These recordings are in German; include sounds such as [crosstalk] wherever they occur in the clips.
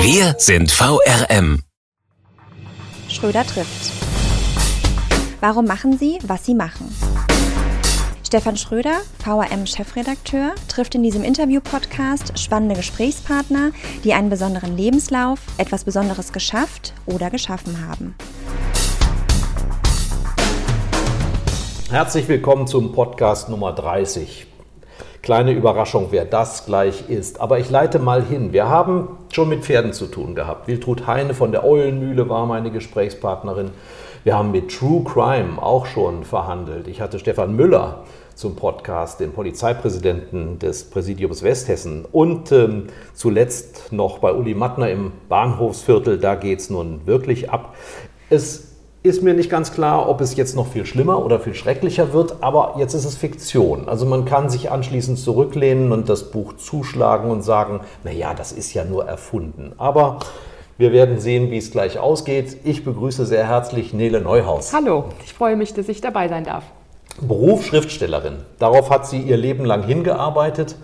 Wir sind VRM. Schröder trifft. Warum machen Sie, was Sie machen? Stefan Schröder, VRM-Chefredakteur, trifft in diesem Interview-Podcast spannende Gesprächspartner, die einen besonderen Lebenslauf, etwas Besonderes geschafft oder geschaffen haben. Herzlich willkommen zum Podcast Nummer 30. Kleine Überraschung, wer das gleich ist. Aber ich leite mal hin. Wir haben schon mit Pferden zu tun gehabt. Wiltrud Heine von der Eulenmühle war meine Gesprächspartnerin. Wir haben mit True Crime auch schon verhandelt. Ich hatte Stefan Müller zum Podcast, den Polizeipräsidenten des Präsidiums Westhessen. Und ähm, zuletzt noch bei Uli Mattner im Bahnhofsviertel. Da geht es nun wirklich ab. Es ist mir nicht ganz klar, ob es jetzt noch viel schlimmer oder viel schrecklicher wird, aber jetzt ist es Fiktion. Also man kann sich anschließend zurücklehnen und das Buch zuschlagen und sagen, naja, das ist ja nur erfunden. Aber wir werden sehen, wie es gleich ausgeht. Ich begrüße sehr herzlich Nele Neuhaus. Hallo, ich freue mich, dass ich dabei sein darf. Beruf Schriftstellerin. Darauf hat sie ihr Leben lang hingearbeitet.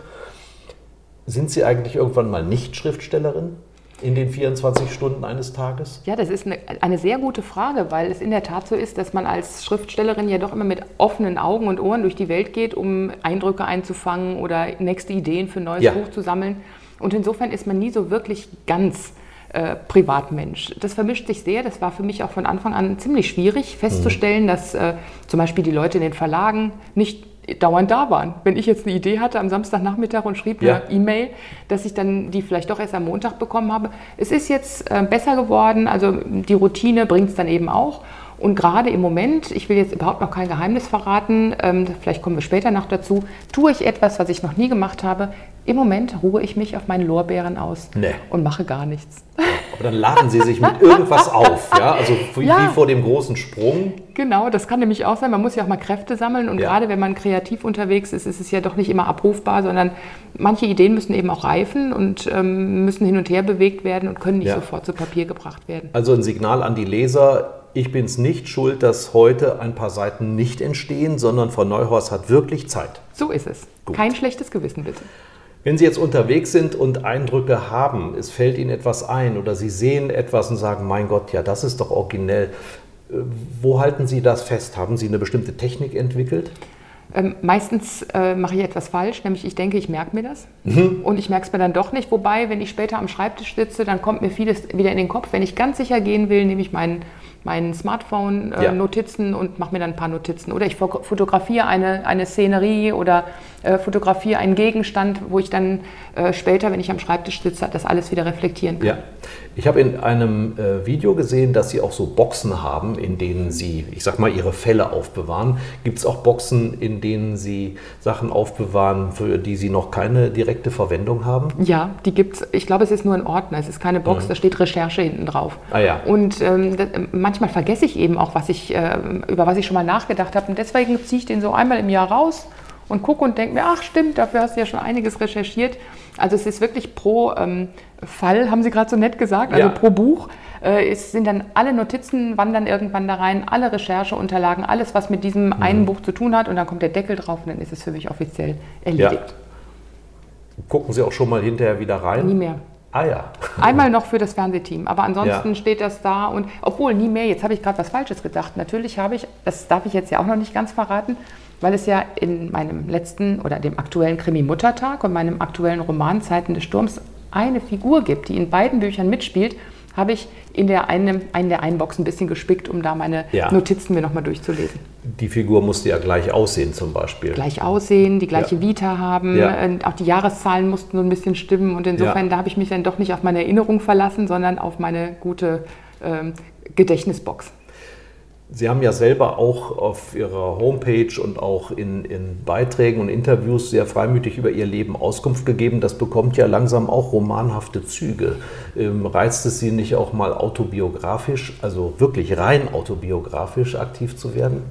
Sind Sie eigentlich irgendwann mal nicht Schriftstellerin? In den 24 Stunden eines Tages? Ja, das ist eine, eine, sehr gute Frage, weil es in der Tat so ist, dass man als Schriftstellerin ja doch immer mit offenen Augen und Ohren durch die Welt geht, um Eindrücke einzufangen oder nächste Ideen für ein neues ja. Buch zu sammeln. Und insofern ist man nie so wirklich ganz äh, Privatmensch. Das vermischt sich sehr. Das war für mich auch von Anfang an ziemlich schwierig festzustellen, mhm. dass äh, zum Beispiel die Leute in den Verlagen nicht dauernd da waren. Wenn ich jetzt eine Idee hatte am Samstagnachmittag und schrieb ja. eine E-Mail, dass ich dann die vielleicht doch erst am Montag bekommen habe. Es ist jetzt äh, besser geworden, also die Routine bringt es dann eben auch. Und gerade im Moment, ich will jetzt überhaupt noch kein Geheimnis verraten, ähm, vielleicht kommen wir später noch dazu, tue ich etwas, was ich noch nie gemacht habe. Im Moment ruhe ich mich auf meinen Lorbeeren aus nee. und mache gar nichts. Aber dann laden Sie sich mit irgendwas auf, ja? Also [laughs] wie, ja. vor dem großen Sprung. Genau, das kann nämlich auch sein. Man muss ja auch mal Kräfte sammeln und ja. gerade wenn man kreativ unterwegs ist, ist es ja doch nicht immer abrufbar, sondern manche Ideen müssen eben auch reifen und ähm, müssen hin und her bewegt werden und können nicht ja. sofort zu Papier gebracht werden. Also ein Signal an die Leser, ich bin es nicht schuld, dass heute ein paar Seiten nicht entstehen, sondern Frau Neuhaus hat wirklich Zeit. So ist es. Gut. Kein schlechtes Gewissen, bitte. Wenn Sie jetzt unterwegs sind und Eindrücke haben, es fällt Ihnen etwas ein oder Sie sehen etwas und sagen, mein Gott, ja, das ist doch originell. Äh, wo halten Sie das fest? Haben Sie eine bestimmte Technik entwickelt? Ähm, meistens äh, mache ich etwas falsch, nämlich ich denke, ich merke mir das mhm. und ich merke es mir dann doch nicht. Wobei, wenn ich später am Schreibtisch sitze, dann kommt mir vieles wieder in den Kopf. Wenn ich ganz sicher gehen will, nehme ich meinen mein Smartphone äh, ja. Notizen und mache mir dann ein paar Notizen. Oder ich fotografiere eine, eine Szenerie oder äh, fotografiere einen Gegenstand, wo ich dann äh, später, wenn ich am Schreibtisch sitze, das alles wieder reflektieren kann. Ja. Ich habe in einem äh, Video gesehen, dass Sie auch so Boxen haben, in denen Sie, ich sag mal, Ihre Fälle aufbewahren. Gibt es auch Boxen, in denen Sie Sachen aufbewahren, für die Sie noch keine direkte Verwendung haben? Ja, die gibt es. Ich glaube, es ist nur ein Ordner. Es ist keine Box, mhm. da steht Recherche hinten drauf. Ah ja. Und ähm, das, manchmal vergesse ich eben auch, was ich, äh, über was ich schon mal nachgedacht habe. Und deswegen ziehe ich den so einmal im Jahr raus und gucke und denke mir, ach stimmt, dafür hast du ja schon einiges recherchiert. Also es ist wirklich pro ähm, Fall, haben Sie gerade so nett gesagt, also ja. pro Buch. Äh, es sind dann alle Notizen, wandern irgendwann da rein, alle Rechercheunterlagen, alles, was mit diesem mhm. einen Buch zu tun hat. Und dann kommt der Deckel drauf und dann ist es für mich offiziell erledigt. Ja. Gucken Sie auch schon mal hinterher wieder rein? Nie mehr. Ah ja. Einmal noch für das Fernsehteam, aber ansonsten ja. steht das da und obwohl nie mehr, jetzt habe ich gerade was Falsches gedacht. Natürlich habe ich, das darf ich jetzt ja auch noch nicht ganz verraten, weil es ja in meinem letzten oder dem aktuellen Krimi Muttertag und meinem aktuellen Roman Zeiten des Sturms eine Figur gibt, die in beiden Büchern mitspielt habe ich in der einen, einen der einen Box ein bisschen gespickt, um da meine ja. Notizen mir nochmal durchzulesen. Die Figur musste ja gleich aussehen zum Beispiel. Gleich aussehen, die gleiche ja. Vita haben, ja. auch die Jahreszahlen mussten so ein bisschen stimmen und insofern, da habe ich mich dann doch nicht auf meine Erinnerung verlassen, sondern auf meine gute ähm, Gedächtnisbox. Sie haben ja selber auch auf Ihrer Homepage und auch in, in, Beiträgen und Interviews sehr freimütig über Ihr Leben Auskunft gegeben. Das bekommt ja langsam auch romanhafte Züge. Ähm, reizt es Sie nicht auch mal autobiografisch, also wirklich rein autobiografisch aktiv zu werden?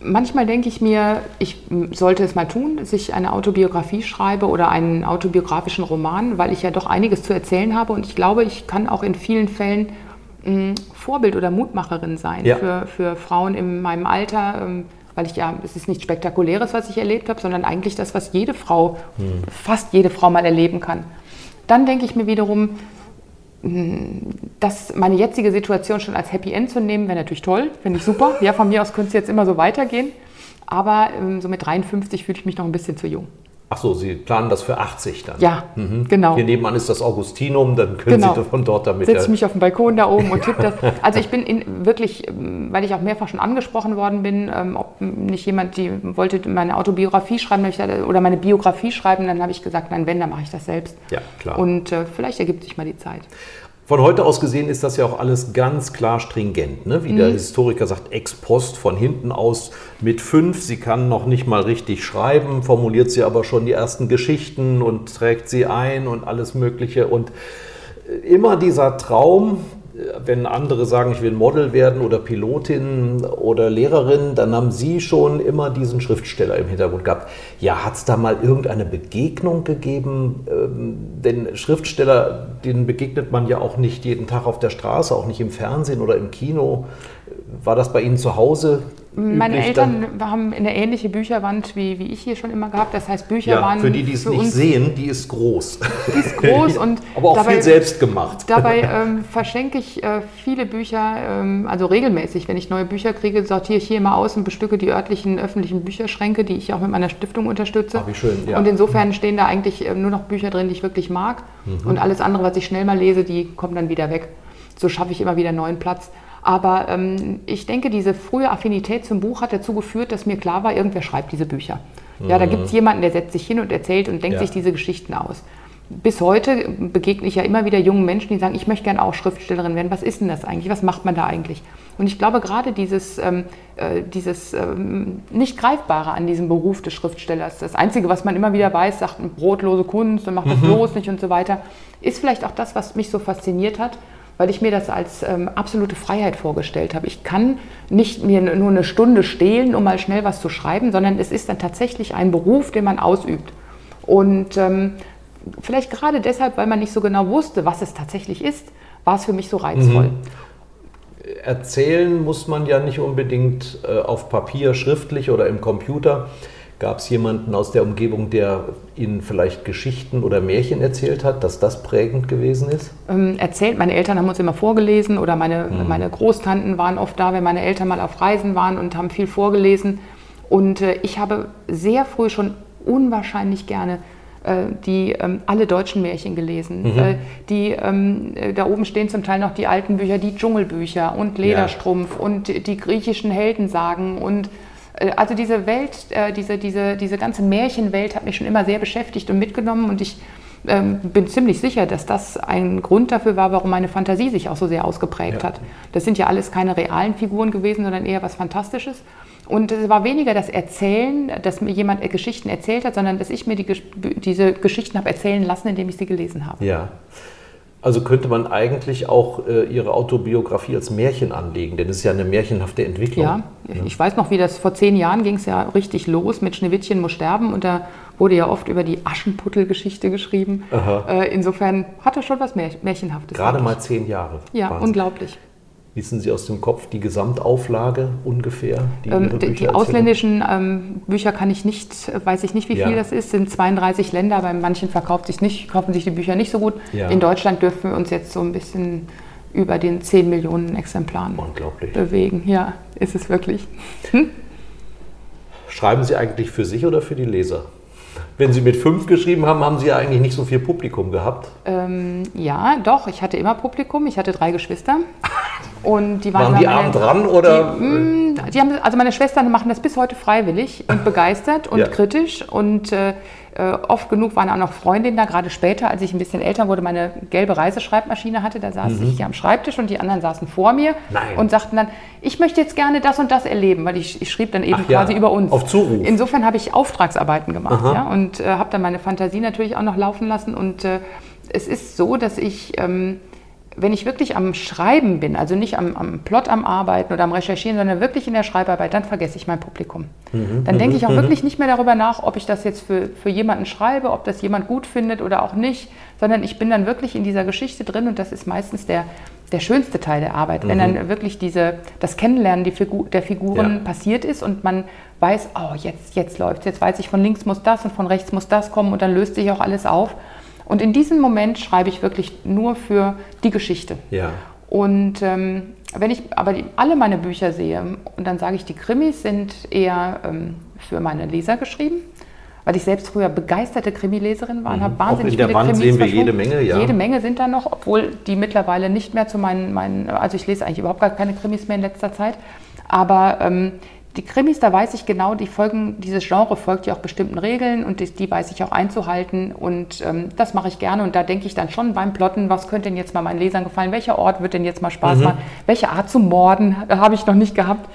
Manchmal denke ich mir, ich sollte es mal tun, dass ich eine Autobiografie schreibe oder einen autobiografischen Roman, weil ich ja doch einiges zu erzählen habe und ich glaube, ich kann auch in vielen Fällen Vorbild oder Mutmacherin sein ja. für, für Frauen in meinem Alter, ähm, weil ich ja, es ist nichts Spektakuläres, was ich erlebt habe, sondern eigentlich das, was jede Frau, hm. fast jede Frau mal erleben kann. Dann denke ich mir wiederum, dass meine jetzige Situation schon als Happy End zu nehmen, wäre natürlich toll, finde ich super. Ja, von mir aus könnte es jetzt immer so weitergehen. Aber ähm, so mit 53 fühle ich mich noch ein bisschen zu jung. Ach so, Sie planen das für 80 dann? Ja, mhm. genau. Hier nebenan ist das Augustinum, dann können genau. Sie von dort damit... Setze ich mich auf den Balkon da oben und tippe das. [laughs] Also ich bin in, wirklich, weil ich auch mehrfach schon angesprochen worden bin, ähm, ob nicht jemand, die wollte meine Autobiografie schreiben oder meine Biografie schreiben, dann habe ich gesagt, nein, wenn, dann mache ich das selbst. Ja, klar. Und äh, vielleicht ergibt sich mal die Zeit. Von heute aus gesehen ist das ja auch alles ganz klar stringent. Ne? Wie mhm. der Historiker sagt, ex post von hinten aus mit fünf. Sie kann noch nicht mal richtig schreiben, formuliert sie aber schon die ersten Geschichten und trägt sie ein und alles Mögliche. Und immer dieser Traum, wenn andere sagen, ich will Model werden oder Pilotin oder Lehrerin, dann haben Sie schon immer diesen Schriftsteller im Hintergrund gehabt. Ja, hat es da mal irgendeine Begegnung gegeben? Ähm, denn Schriftsteller, denen begegnet man ja auch nicht jeden Tag auf der Straße, auch nicht im Fernsehen oder im Kino. War das bei Ihnen zu Hause? Meine Eltern haben eine ähnliche Bücherwand wie, wie ich hier schon immer gehabt. Das heißt, Bücher ja, waren. Für die, die es nicht sehen, die ist groß. Die ist groß [laughs] und. Aber auch dabei, viel selbst gemacht. Dabei [laughs] ähm, verschenke ich äh, viele Bücher, ähm, also regelmäßig. Wenn ich neue Bücher kriege, sortiere ich hier immer aus und bestücke die örtlichen öffentlichen Bücherschränke, die ich auch mit meiner Stiftung unterstütze. Ach, wie schön, ja. Und insofern stehen da eigentlich äh, nur noch Bücher drin, die ich wirklich mag. Mhm. Und alles andere, was ich schnell mal lese, die kommen dann wieder weg. So schaffe ich immer wieder neuen Platz. Aber ähm, ich denke, diese frühe Affinität zum Buch hat dazu geführt, dass mir klar war, irgendwer schreibt diese Bücher. Mhm. Ja, da gibt es jemanden, der setzt sich hin und erzählt und denkt ja. sich diese Geschichten aus. Bis heute begegne ich ja immer wieder jungen Menschen, die sagen, ich möchte gerne auch Schriftstellerin werden. Was ist denn das eigentlich? Was macht man da eigentlich? Und ich glaube, gerade dieses, ähm, äh, dieses ähm, nicht Greifbare an diesem Beruf des Schriftstellers, das Einzige, was man immer wieder weiß, sagt, brotlose Kunst und macht das mhm. bloß nicht und so weiter, ist vielleicht auch das, was mich so fasziniert hat weil ich mir das als ähm, absolute Freiheit vorgestellt habe. Ich kann nicht mir nur eine Stunde stehlen, um mal schnell was zu schreiben, sondern es ist dann tatsächlich ein Beruf, den man ausübt. Und ähm, vielleicht gerade deshalb, weil man nicht so genau wusste, was es tatsächlich ist, war es für mich so reizvoll. Mhm. Erzählen muss man ja nicht unbedingt äh, auf Papier, schriftlich oder im Computer. Gab es jemanden aus der Umgebung, der Ihnen vielleicht Geschichten oder Märchen erzählt hat, dass das prägend gewesen ist? Ähm, erzählt, meine Eltern haben uns immer vorgelesen oder meine, mhm. meine Großtanten waren oft da, wenn meine Eltern mal auf Reisen waren und haben viel vorgelesen. Und äh, ich habe sehr früh schon unwahrscheinlich gerne äh, die ähm, alle deutschen Märchen gelesen. Mhm. Äh, die ähm, äh, da oben stehen zum Teil noch die alten Bücher, die Dschungelbücher und Lederstrumpf ja. und die griechischen Heldensagen und also diese Welt, äh, diese, diese, diese ganze Märchenwelt hat mich schon immer sehr beschäftigt und mitgenommen und ich ähm, bin ziemlich sicher, dass das ein Grund dafür war, warum meine Fantasie sich auch so sehr ausgeprägt ja. hat. Das sind ja alles keine realen Figuren gewesen, sondern eher was Fantastisches. Und es war weniger das Erzählen, dass mir jemand Geschichten erzählt hat, sondern dass ich mir die, diese Geschichten habe erzählen lassen, indem ich sie gelesen habe. Ja. Also könnte man eigentlich auch äh, Ihre Autobiografie als Märchen anlegen, denn es ist ja eine märchenhafte Entwicklung. Ja, ja. ich weiß noch, wie das vor zehn Jahren ging es ja richtig los mit Schneewittchen muss sterben und da wurde ja oft über die Aschenputtel-Geschichte geschrieben. Äh, insofern hat das schon was Märchenhaftes. Gerade mal zehn Jahre. Ja, Wahnsinn. unglaublich. Wissen Sie aus dem Kopf die Gesamtauflage ungefähr? Die, ähm, die ausländischen ähm, Bücher kann ich nicht, weiß ich nicht, wie ja. viel das ist. Sind 32 Länder, bei manchen verkauft sich nicht, kaufen sich die Bücher nicht so gut. Ja. In Deutschland dürfen wir uns jetzt so ein bisschen über den 10 Millionen Exemplaren bewegen. Ja, ist es wirklich. [laughs] Schreiben Sie eigentlich für sich oder für die Leser? Wenn Sie mit fünf geschrieben haben, haben Sie ja eigentlich nicht so viel Publikum gehabt. Ähm, ja, doch. Ich hatte immer Publikum. Ich hatte drei Geschwister. [laughs] Und die waren, waren die arm dran oder? Die, mh, mm, die, haben, also meine Schwestern machen das bis heute freiwillig und [laughs] begeistert und ja. kritisch. Und äh, äh, oft genug waren auch noch Freundinnen da, gerade später, als ich ein bisschen älter wurde, meine gelbe Reiseschreibmaschine hatte, da saß mhm. ich hier am Schreibtisch und die anderen saßen vor mir Nein. und sagten dann, ich möchte jetzt gerne das und das erleben, weil ich, ich schrieb dann eben Ach quasi ja, über uns. Auf Zuruf. Insofern habe ich Auftragsarbeiten gemacht ja, und äh, habe dann meine Fantasie natürlich auch noch laufen lassen und äh, es ist so, dass ich... Ähm, wenn ich wirklich am Schreiben bin, also nicht am, am, Plot am Arbeiten oder am Recherchieren, sondern wirklich in der Schreibarbeit, dann vergesse ich mein Publikum. Mhm. Dann denke ich auch mhm. wirklich nicht mehr darüber nach, ob ich das jetzt für, für jemanden schreibe, ob das jemand gut findet oder auch nicht, sondern ich bin dann wirklich in dieser Geschichte drin und das ist meistens der, der schönste Teil der Arbeit, mhm. wenn dann wirklich diese, das Kennenlernen Figur, der Figuren ja. passiert ist und man weiß, oh, jetzt, jetzt läuft jetzt weiß ich, von links muss das und von rechts muss das kommen und dann löst sich auch alles auf. Und in diesem Moment schreibe ich wirklich nur für die Geschichte. Ja. Und ähm, wenn ich aber die, alle meine Bücher sehe, und dann sage ich, die Krimis sind eher ähm, für meine Leser geschrieben, weil ich selbst früher begeisterte Krimileserin war und mhm. habe wahnsinnig Auch in der viele Wand Krimis sehen wir jede Menge, ja. Jede Menge sind da noch, obwohl die mittlerweile nicht mehr zu meinen, meinen also ich lese eigentlich überhaupt gar keine Krimis mehr in letzter Zeit. Aber ähm, die Krimis, da weiß ich genau, die folgen, dieses Genre folgt ja auch bestimmten Regeln und die, die weiß ich auch einzuhalten und ähm, das mache ich gerne und da denke ich dann schon beim Plotten, was könnte denn jetzt mal meinen Lesern gefallen, welcher Ort wird denn jetzt mal Spaß mhm. machen, welche Art zu morden äh, habe ich noch nicht gehabt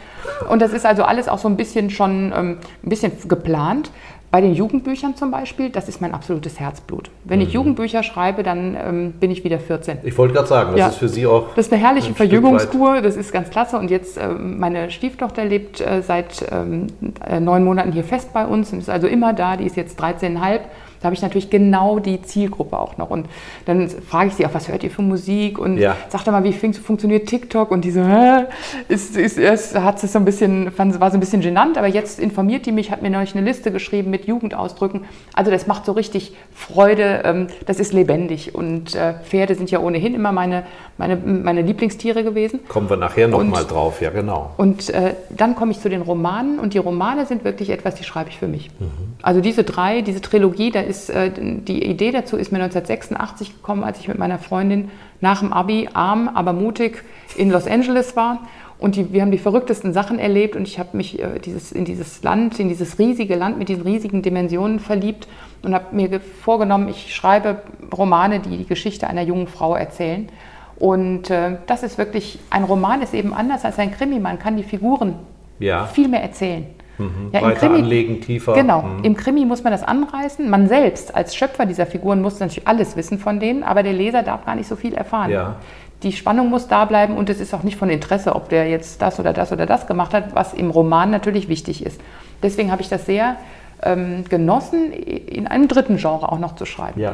und das ist also alles auch so ein bisschen schon ähm, ein bisschen geplant. Bei den Jugendbüchern zum Beispiel, das ist mein absolutes Herzblut. Wenn mhm. ich Jugendbücher schreibe, dann ähm, bin ich wieder 14. Ich wollte gerade sagen, das ja. ist für Sie auch. Das ist eine herrliche ein Verjüngungskur, das ist ganz klasse. Und jetzt, äh, meine Stieftochter lebt äh, seit ähm, äh, neun Monaten hier fest bei uns und ist also immer da. Die ist jetzt 13,5 da habe ich natürlich genau die Zielgruppe auch noch. Und dann frage ich sie auch, was hört ihr für Musik? Und ja. sagt mal, wie funktioniert TikTok? Und die so, hä? Ist, ist, ist, hat es so ein bisschen, war so ein bisschen genannt, aber jetzt informiert die mich, hat mir neulich eine Liste geschrieben mit Jugendausdrücken. Also das macht so richtig Freude, ähm, das ist lebendig. Und äh, Pferde sind ja ohnehin immer meine, meine, meine Lieblingstiere gewesen. Kommen wir nachher nochmal drauf, ja genau. Und äh, dann komme ich zu den Romanen und die Romane sind wirklich etwas, die schreibe ich für mich. Mhm. Also diese drei, diese Trilogie, da ist, äh, die Idee dazu ist mir 1986 gekommen, als ich mit meiner Freundin nach dem Abi arm, aber mutig in Los Angeles war. Und die, wir haben die verrücktesten Sachen erlebt und ich habe mich äh, dieses, in dieses Land, in dieses riesige Land mit diesen riesigen Dimensionen verliebt und habe mir vorgenommen, ich schreibe Romane, die die Geschichte einer jungen Frau erzählen. Und äh, das ist wirklich, ein Roman ist eben anders als ein Krimi. Man kann die Figuren ja. viel mehr erzählen. Mhm. Ja, Weiter Krimi, anlegen, tiefer. Genau. Mhm. Im Krimi muss man das anreißen. Man selbst als Schöpfer dieser Figuren muss natürlich alles wissen von denen, aber der Leser darf gar nicht so viel erfahren. Ja. Die Spannung muss da bleiben und es ist auch nicht von Interesse, ob der jetzt das oder das oder das gemacht hat, was im Roman natürlich wichtig ist. Deswegen habe ich das sehr ähm, genossen, in einem dritten Genre auch noch zu schreiben. Ja.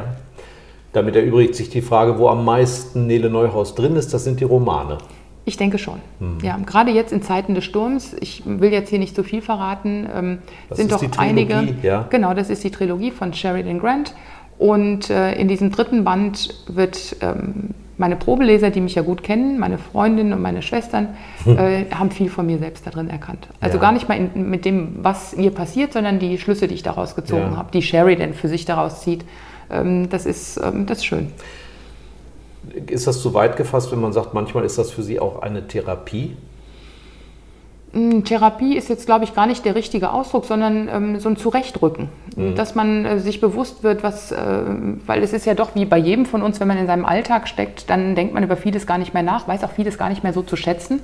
Damit erübrigt sich die Frage, wo am meisten Nele Neuhaus drin ist, das sind die Romane. Ich denke schon. Hm. Ja, gerade jetzt in Zeiten des Sturms, ich will jetzt hier nicht so viel verraten, ähm, sind doch einige. Ja? Genau, das ist die Trilogie von Sheridan Grant. Und äh, in diesem dritten Band wird ähm, meine Probeleser, die mich ja gut kennen, meine Freundinnen und meine Schwestern, [laughs] äh, haben viel von mir selbst da drin erkannt. Also ja. gar nicht mal in, mit dem, was mir passiert, sondern die Schlüsse, die ich daraus gezogen ja. habe, die Sheridan für sich daraus zieht. Ähm, das, ist, ähm, das ist schön. Ist das zu weit gefasst, wenn man sagt, manchmal ist das für Sie auch eine Therapie? Hm, Therapie ist jetzt, glaube ich, gar nicht der richtige Ausdruck, sondern ähm, so ein Zurechtrücken. Mhm. Dass man äh, sich bewusst wird, was, äh, weil es ist ja doch wie bei jedem von uns, wenn man in seinem Alltag steckt, dann denkt man über vieles gar nicht mehr nach, weiß auch vieles gar nicht mehr so zu schätzen.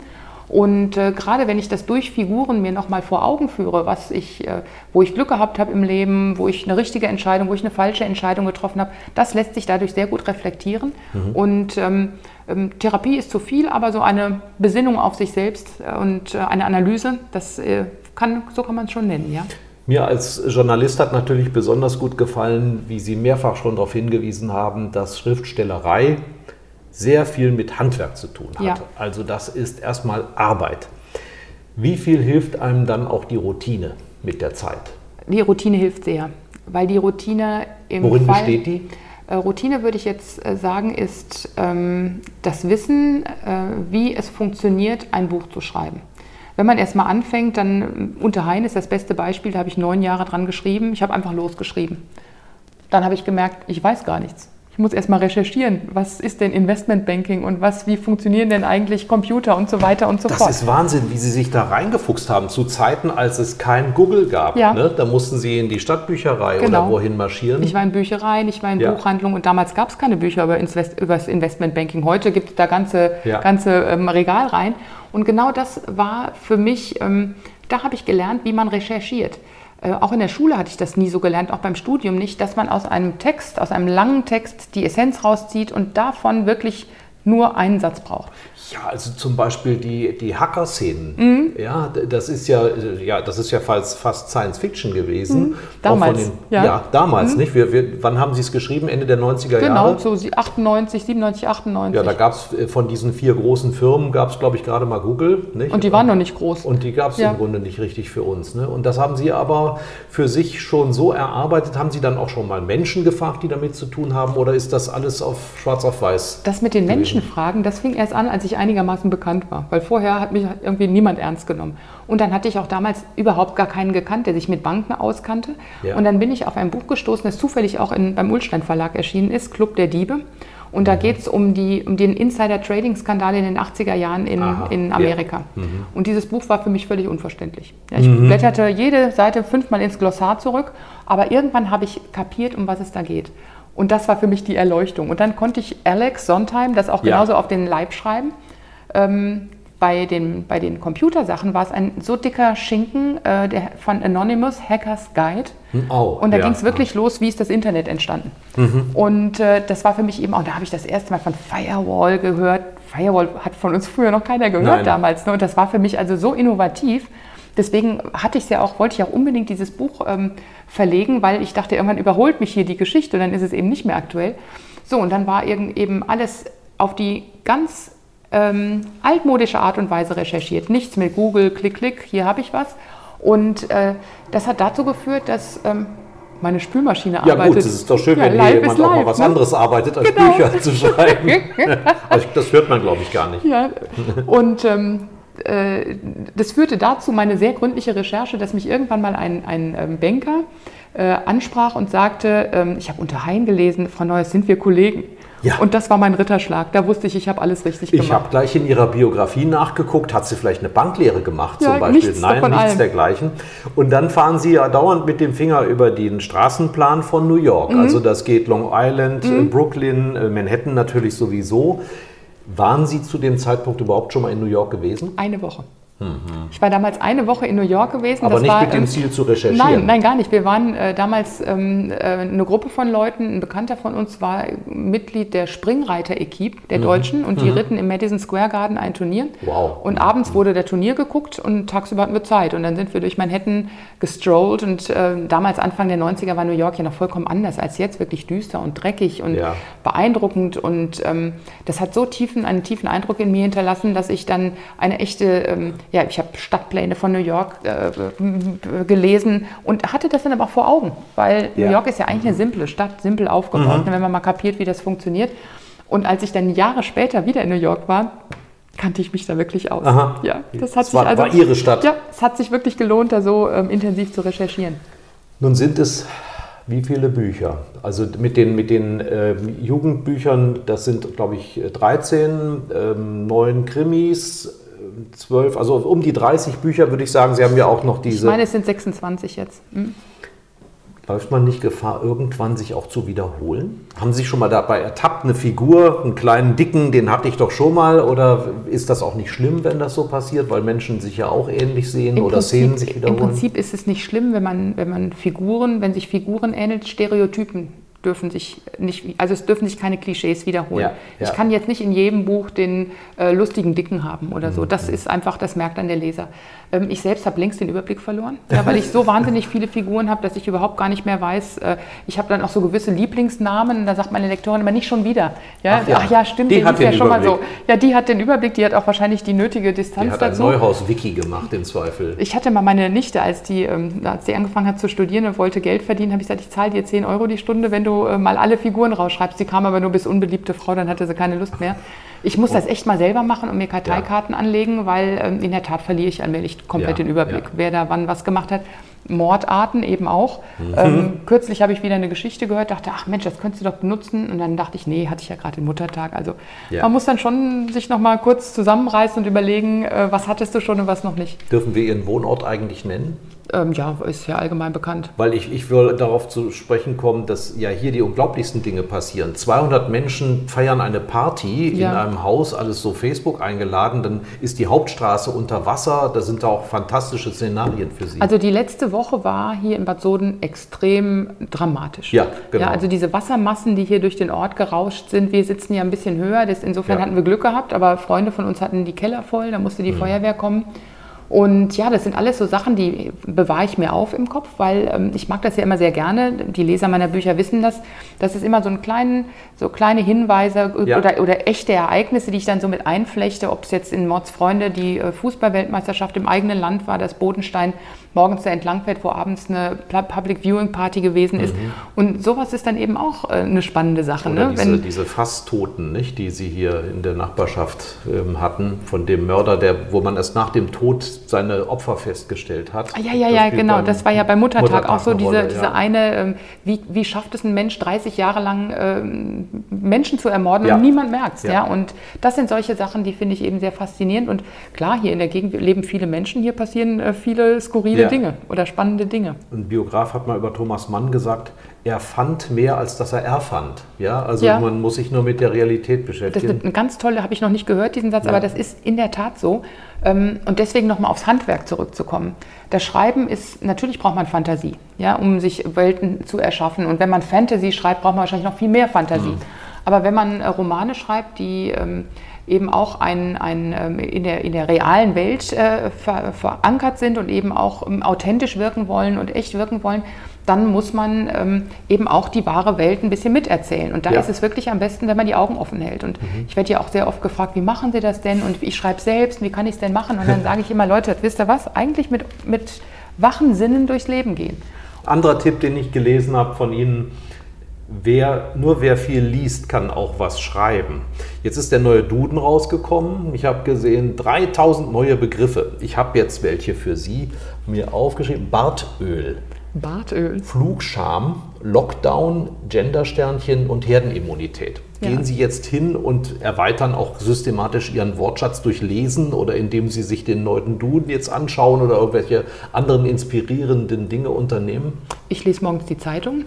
Und äh, gerade wenn ich das durch Figuren mir nochmal vor Augen führe, was ich, äh, wo ich Glück gehabt habe im Leben, wo ich eine richtige Entscheidung, wo ich eine falsche Entscheidung getroffen habe, das lässt sich dadurch sehr gut reflektieren. Mhm. Und ähm, ähm, Therapie ist zu viel, aber so eine Besinnung auf sich selbst äh, und äh, eine Analyse, das äh, kann, so kann man es schon nennen, ja. Mir als Journalist hat natürlich besonders gut gefallen, wie Sie mehrfach schon darauf hingewiesen haben, dass Schriftstellerei sehr viel mit Handwerk zu tun hat. Ja. Also das ist erstmal Arbeit. Wie viel hilft einem dann auch die Routine mit der Zeit? Die Routine hilft sehr, weil die Routine im Worin Fall, besteht die? Äh, Routine würde ich jetzt äh, sagen, ist ähm, das Wissen, äh, wie es funktioniert, ein Buch zu schreiben. Wenn man erstmal anfängt, dann unter Hein ist das beste Beispiel, da habe ich neun Jahre dran geschrieben. Ich habe einfach losgeschrieben. Dann habe ich gemerkt, ich weiß gar nichts muss erstmal recherchieren, was ist denn Investmentbanking und was, wie funktionieren denn eigentlich Computer und so weiter und so das fort. Das ist Wahnsinn, wie Sie sich da reingefuchst haben, zu Zeiten, als es kein Google gab. Ja. Ne? Da mussten Sie in die Stadtbücherei Genau. oder wohin marschieren. Ich war in Büchereien, ich war in Ja. Buchhandlungen und damals gab es keine Bücher über, Invest über das Investmentbanking. Heute gibt es da ganze, Ja. ganze ähm, Regal rein. Und genau das war für mich, ähm, da habe ich gelernt, wie man recherchiert. Äh, auch in der Schule hatte ich das nie so gelernt, auch beim Studium nicht, dass man aus einem Text, aus einem langen Text die Essenz rauszieht und davon wirklich nur einen Satz braucht. Ja, also zum Beispiel die, die Hacker-Szenen. Mhm. Ja, das ist ja, äh, ja, das ist ja fast, fast Science Fiction gewesen. Mhm. Damals, Von den, ja. Mhm. ja. damals, nicht? Wir, wir, wann haben Sie es geschrieben? Ende der 90er Genau, Jahre? so sie- 98, 97, 98. Ja, da gab es von diesen vier großen Firmen, gab es, glaube ich, gerade mal Google. Nicht? und die waren noch nicht groß. Und die gab es Ja. im Grunde nicht richtig für uns. Ne? Und das haben Sie aber für sich schon so erarbeitet. Haben Sie dann auch schon mal Menschen gefragt, die damit zu tun haben? Oder ist das alles auf schwarz auf weiß? Das mit den Menschenfragen, das fing erst an, als ich einigermaßen bekannt war. Weil vorher hat mich irgendwie niemand ernst genommen. Und dann hatte ich auch damals überhaupt gar keinen gekannt, der sich mit Banken auskannte. Ja. Und dann bin ich auf ein Buch gestoßen, das zufällig auch in, beim Ulstein Verlag erschienen ist, Club der Diebe. Und da geht es um, die, um den Insider-Trading-Skandal in den 80er Jahren in, Aha, in ja. Amerika. Und dieses Buch war für mich völlig unverständlich. Ja, ich blätterte jede Seite fünfmal ins Glossar zurück, aber irgendwann habe ich kapiert, um was es da geht. Und das war für mich die Erleuchtung. Und dann konnte ich Alex Sondheim das auch Ja. genauso auf den Leib schreiben. Ähm, bei, den, bei den Computersachen war es ein so dicker Schinken äh, der, von Anonymous Hackers Guide. Oh, Und da ja. ging es wirklich los, wie ist das Internet entstanden. Und äh, das war für mich eben auch, da habe ich das erste Mal von Firewall gehört. Firewall hat von uns früher noch keiner gehört Nein. damals. Ne? Und das war für mich also so innovativ. Deswegen hatte ich ja auch, wollte ich auch unbedingt dieses Buch ähm, verlegen, weil ich dachte, irgendwann überholt mich hier die Geschichte und dann ist es eben nicht mehr aktuell. So, und dann war eben alles auf die ganz ähm, altmodische Art und Weise recherchiert. Nichts mit Google, klick, klick, hier habe ich was. Und äh, das hat dazu geführt, dass ähm, meine Spülmaschine Ja arbeitet. gut, es ist doch schön, Ja, wenn live hier jemand ist auch mal live, was ne? anderes arbeitet, als Genau. Bücher zu schreiben. [laughs] also das hört man, glaube ich, gar nicht. Ja, und ähm, äh, das führte dazu, meine sehr gründliche Recherche, dass mich irgendwann mal ein, ein ähm, Banker äh, ansprach und sagte, ähm, ich habe unter Hein gelesen, Frau Neues, sind wir Kollegen? Ja. Und das war mein Ritterschlag. Da wusste ich, ich habe alles richtig Ich gemacht. habe gleich in Ihrer Biografie nachgeguckt. Hat sie vielleicht eine Banklehre gemacht Ja, zum Beispiel? nichts Nein, nichts allem. dergleichen. Und dann fahren Sie ja dauernd mit dem Finger über den Straßenplan von New York. Mhm. Also das geht Long Island, äh, Brooklyn, äh, Manhattan natürlich sowieso. Waren Sie zu dem Zeitpunkt überhaupt schon mal in New York gewesen? Eine Woche. Ich war damals eine Woche in New York gewesen. Mhm. Aber das nicht war, mit dem Ziel zu recherchieren. Nein, nein, gar nicht. Wir waren äh, damals ähm, äh, eine Gruppe von Leuten. Ein Bekannter von uns war Mitglied der Springreiter-Equipe der Deutschen und die ritten im Madison Square Garden ein Turnier. Mhm. Wow. Und abends wurde der Turnier geguckt und tagsüber hatten wir Zeit. Und dann sind wir durch Manhattan gestrollt und äh, damals, Anfang der 90er, war New York ja noch vollkommen anders als jetzt. Wirklich düster und dreckig und Ja. beeindruckend. Und ähm, das hat so tiefen, einen tiefen Eindruck in mir hinterlassen, dass ich dann eine echte, ähm, ja, ich habe Stadtpläne von New York äh, m- gelesen und hatte das dann aber auch vor Augen, weil Ja. New York ist ja eigentlich eine simple Stadt, simpel aufgebaut, wenn man mal kapiert, wie das funktioniert. Und als ich dann Jahre später wieder in New York war, kannte ich mich da wirklich aus. Aha. Ja, das hat Es sich war- also war Ihre Stadt. Ja, es hat sich wirklich gelohnt, da so ähm, intensiv zu recherchieren. Nun sind es wie viele Bücher? Also mit den, mit den ähm, Jugendbüchern, das sind, glaube ich, 13, ähm, 9 Krimis, 12, also um die 30 Bücher würde ich sagen. Sie haben ja auch noch Ich diese. meine, es sind 26 jetzt. Hm? Läuft man nicht Gefahr, irgendwann sich auch zu wiederholen? Haben Sie sich schon mal dabei ertappt, eine Figur, einen kleinen Dicken, den hatte ich doch schon mal? Oder ist das auch nicht schlimm, wenn das so passiert, weil Menschen sich ja auch ähnlich sehen Im oder Prinzip- Szenen sich Im wiederholen? Prinzip ist es nicht schlimm, wenn man, wenn man Figuren, wenn sich Figuren ähnelt, Stereotypen dürfen sich nicht, also es dürfen sich keine Klischees wiederholen. Ja, ja. Ich kann jetzt nicht in jedem Buch den äh, lustigen Dicken haben oder Mhm. so. Das ist einfach, das merkt dann der Leser. Ähm, ich selbst habe längst den Überblick verloren, ja, weil ich so wahnsinnig viele Figuren habe, dass ich überhaupt gar nicht mehr weiß. Äh, ich habe dann auch so gewisse Lieblingsnamen. Da sagt meine Lektorin immer nicht schon wieder. Ja? Ach ja. stimmt, Die den hat hieß ja den schon mal so. Überblick. Ja, die hat den Überblick, die hat auch wahrscheinlich die nötige Distanz Die hat ein dazu. Neuhaus-Wiki gemacht, im Zweifel. Ich hatte mal meine Nichte, als die, ähm, als sie angefangen hat zu studieren und wollte Geld verdienen, habe ich gesagt, ich zahle dir 10 Euro die Stunde, wenn du du äh, mal alle Figuren rausschreibst. Sie kam aber nur bis unbeliebte Frau, dann hatte sie keine Lust mehr. Ich muss das echt mal selber machen und mir Karteikarten ja. anlegen, weil ähm, in der Tat verliere ich allmählich komplett ja, den Überblick, ja. wer da wann was gemacht hat. Mordarten eben auch. Mhm. Ähm, kürzlich habe ich wieder eine Geschichte gehört, dachte, ach Mensch, das könntest du doch benutzen. Und dann dachte ich, nee, hatte ich ja gerade den Muttertag. Also ja. man muss dann schon sich noch mal kurz zusammenreißen und überlegen, äh, was hattest du schon und was noch nicht. Dürfen wir Ihren Wohnort eigentlich nennen? Ähm, ja, ist ja allgemein bekannt. Weil ich, ich will darauf zu sprechen kommen, dass ja hier die unglaublichsten Dinge passieren. 200 Menschen feiern eine Party ja. in einem Haus, alles so Facebook eingeladen, dann ist die Hauptstraße unter Wasser, da sind da auch fantastische Szenarien für Sie. Also die letzte Woche war hier in Bad Soden extrem dramatisch. Ja, genau. Ja, also diese Wassermassen, die hier durch den Ort gerauscht sind, wir sitzen ja ein bisschen höher, das, insofern ja. hatten wir Glück gehabt, aber Freunde von uns hatten die Keller voll, da musste die mhm. Feuerwehr kommen. Und ja, das sind alles so Sachen, die bewahre ich mir auf im Kopf, weil ähm, ich mag das ja immer sehr gerne. Die Leser meiner Bücher wissen das. Das ist immer so, einen kleinen, so kleine Hinweise ja. oder, oder echte Ereignisse, die ich dann so mit einflechte, ob es jetzt in Mordsfreunde die äh, Fußballweltmeisterschaft im eigenen Land war, das Bodenstein morgens da entlang fährt, wo abends eine Public Viewing Party gewesen ist. Mhm. Und sowas ist dann eben auch äh, eine spannende Sache. Oder ne? diese, Wenn, diese Fasstoten, nicht, die Sie hier in der Nachbarschaft ähm, hatten, von dem Mörder, der, wo man erst nach dem Tod seine Opfer festgestellt hat. Ah, ja, ja, ja, genau. Das war ja beim Muttertag, Muttertag auch so diese, Rolle, diese ja. eine, ähm, wie, wie schafft es ein Mensch, 30 Jahre lang ähm, Menschen zu ermorden ja. und niemand merkt es. Ja. ja. Und das sind solche Sachen, die finde ich eben sehr faszinierend. Und klar, hier in der Gegend leben viele Menschen, hier passieren äh, viele skurrile ja. Dinge oder spannende Dinge. Ein Biograf hat mal über Thomas Mann gesagt, er fand mehr, als dass er erfand. Ja, also ja. man muss sich nur mit der Realität beschäftigen. Das ist eine ganz tolle, habe ich noch nicht gehört, diesen Satz, ja. aber das ist in der Tat so. Ähm, und deswegen nochmal aufs Handwerk zurückzukommen. Das Schreiben ist, natürlich braucht man Fantasie, ja, um sich Welten zu erschaffen. Und wenn man Fantasy schreibt, braucht man wahrscheinlich noch viel mehr Fantasie. Mhm. Aber wenn man äh, Romane schreibt, die ähm, eben auch ein, ein, ähm, in, der, in der realen Welt äh, ver, verankert sind und eben auch ähm, authentisch wirken wollen und echt wirken wollen, dann muss man ähm, eben auch die wahre Welt ein bisschen miterzählen. Und da ja. ist es wirklich am besten, wenn man die Augen offen hält. Und mhm. ich werde ja auch sehr oft gefragt, wie machen Sie das denn? Und ich schreibe selbst, wie kann ich es denn machen? Und dann [laughs] sage ich immer, Leute, wisst ihr was? Eigentlich mit, mit wachen Sinnen durchs Leben gehen. Anderer Tipp, den ich gelesen habe von Ihnen, wer, nur wer viel liest, kann auch was schreiben. Jetzt ist der neue Duden rausgekommen. Ich habe gesehen 3000 neue Begriffe. Ich habe jetzt welche für Sie mir aufgeschrieben. Bartöl. Bartöl. Flugscham, Lockdown, Gendersternchen und Herdenimmunität. Gehen ja. Sie jetzt hin und erweitern auch systematisch Ihren Wortschatz durch Lesen oder indem Sie sich den neuen Duden jetzt anschauen oder irgendwelche anderen inspirierenden Dinge unternehmen? Ich lese morgens die Zeitung.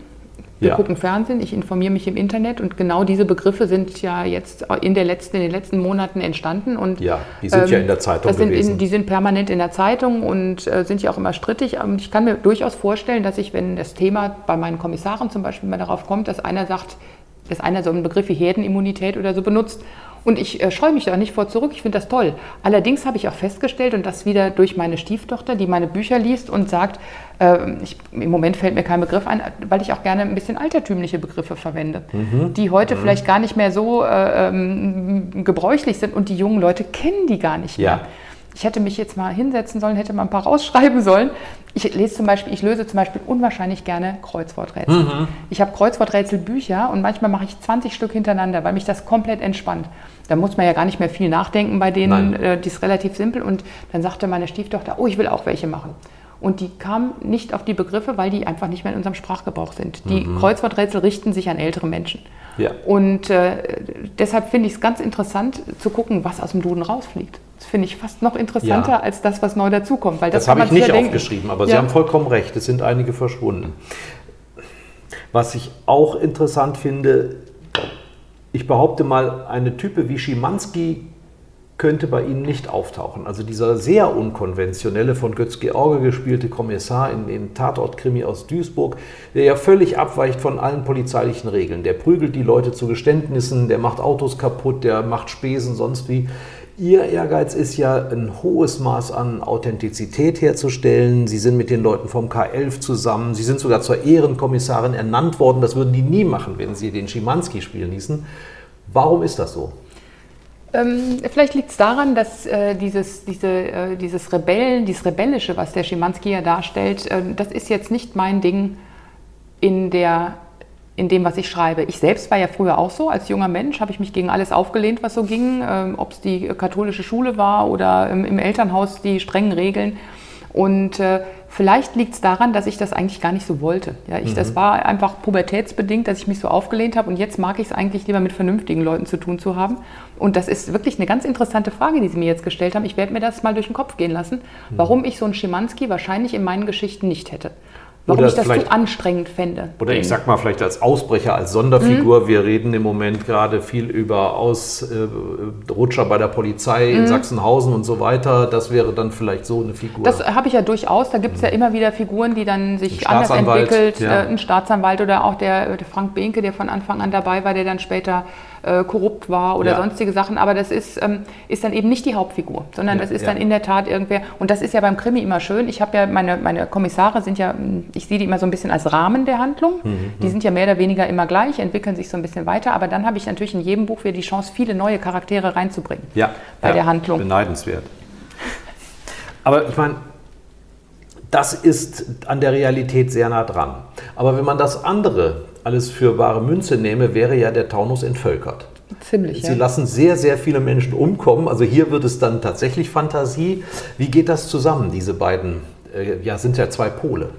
Wir ja. gucken Fernsehen, ich informiere mich im Internet und genau diese Begriffe sind ja jetzt in, der letzten, in den letzten Monaten entstanden. Und, ja, die sind ähm, ja in der Zeitung gewesen. In, die sind permanent in der Zeitung und äh, sind ja auch immer strittig. Und ich kann mir durchaus vorstellen, dass ich, wenn das Thema bei meinen Kommissaren zum Beispiel mal darauf kommt, dass einer sagt, dass einer so einen Begriff wie Herdenimmunität oder so benutzt und ich äh, scheue mich da nicht vor zurück, ich finde das toll. Allerdings habe ich auch festgestellt, und das wieder durch meine Stieftochter, die meine Bücher liest und sagt, äh, ich, im Moment fällt mir kein Begriff ein, weil ich auch gerne ein bisschen altertümliche Begriffe verwende, mhm. die heute mhm. vielleicht gar nicht mehr so äh, ähm, gebräuchlich sind und die jungen Leute kennen die gar nicht mehr. Ich hätte mich jetzt mal hinsetzen sollen, hätte mal ein paar rausschreiben sollen. Ich lese zum Beispiel, ich löse zum Beispiel unwahrscheinlich gerne Kreuzworträtsel. Mhm. Ich habe Kreuzworträtselbücher und manchmal mache ich 20 Stück hintereinander, weil mich das komplett entspannt. Da muss man ja gar nicht mehr viel nachdenken bei denen, äh, die ist relativ simpel. Und dann sagte meine Stieftochter, oh, ich will auch welche machen. Und die kam nicht auf die Begriffe, weil die einfach nicht mehr in unserem Sprachgebrauch sind. Die mhm. Kreuzworträtsel richten sich an ältere Menschen. Ja. Und äh, deshalb finde ich es ganz interessant zu gucken, was aus dem Duden rausfliegt. Das finde ich fast noch interessanter ja. als das, was neu dazukommt. Weil das, das habe ich nicht aufgeschrieben, aber ja. Sie haben vollkommen recht, es sind einige verschwunden. Was ich auch interessant finde, ich behaupte mal, eine Type wie Schimanski könnte bei Ihnen nicht auftauchen. Also dieser sehr unkonventionelle, von Götz George gespielte Kommissar in den Tatortkrimi aus Duisburg, der ja völlig abweicht von allen polizeilichen Regeln. Der prügelt die Leute zu Geständnissen, der macht Autos kaputt, der macht Spesen, sonst wie. Ihr Ehrgeiz ist ja ein hohes Maß an Authentizität herzustellen. Sie sind mit den Leuten vom K11 zusammen. Sie sind sogar zur Ehrenkommissarin ernannt worden. Das würden die nie machen, wenn Sie den Schimanski spielen ließen. Warum ist das so? Ähm, vielleicht liegt es daran, dass äh, dieses, diese, äh, dieses Rebellen, dieses Rebellische, was der Schimanski ja darstellt, äh, das ist jetzt nicht mein Ding in der in dem, was ich schreibe. Ich selbst war ja früher auch so. Als junger Mensch habe ich mich gegen alles aufgelehnt, was so ging, ähm, ob es die katholische Schule war oder ähm, im Elternhaus die strengen Regeln. Und äh, vielleicht liegt es daran, dass ich das eigentlich gar nicht so wollte. Ja, ich, mhm. Das war einfach pubertätsbedingt, dass ich mich so aufgelehnt habe. Und jetzt mag ich es eigentlich lieber mit vernünftigen Leuten zu tun zu haben. Und das ist wirklich eine ganz interessante Frage, die Sie mir jetzt gestellt haben. Ich werde mir das mal durch den Kopf gehen lassen, mhm. warum ich so einen Schimanski wahrscheinlich in meinen Geschichten nicht hätte warum oder ich das zu anstrengend fände. Oder ich sag mal vielleicht als Ausbrecher, als Sonderfigur. Mhm. Wir reden im Moment gerade viel über Ausrutscher äh, bei der Polizei mhm. in Sachsenhausen und so weiter. Das wäre dann vielleicht so eine Figur. Das habe ich ja durchaus. Da gibt es mhm. ja immer wieder Figuren, die dann sich anders entwickelt. Ja. Äh, ein Staatsanwalt oder auch der, der Frank Behnke, der von Anfang an dabei war, der dann später äh, korrupt war oder ja. sonstige Sachen. Aber das ist, ähm, ist dann eben nicht die Hauptfigur, sondern ja, das ist ja. dann in der Tat irgendwer. Und das ist ja beim Krimi immer schön. Ich habe ja meine, meine Kommissare sind ja, ich sehe die immer so ein bisschen als Rahmen der Handlung. Mhm. Die mhm. sind ja mehr oder weniger immer gleich, entwickeln sich so ein bisschen weiter. Aber dann habe ich natürlich in jedem Buch wieder die Chance, viele neue Charaktere reinzubringen ja, bei der Handlung. Beneidenswert. Aber ich meine, das ist an der Realität sehr nah dran. Aber wenn man das andere, alles für wahre Münze nehme, wäre ja der Taunus entvölkert. Ziemlich. Sie ja. lassen sehr, sehr viele Menschen umkommen. Also hier wird es dann tatsächlich Fantasie. Wie geht das zusammen, diese beiden? Äh, ja, sind ja zwei Pole.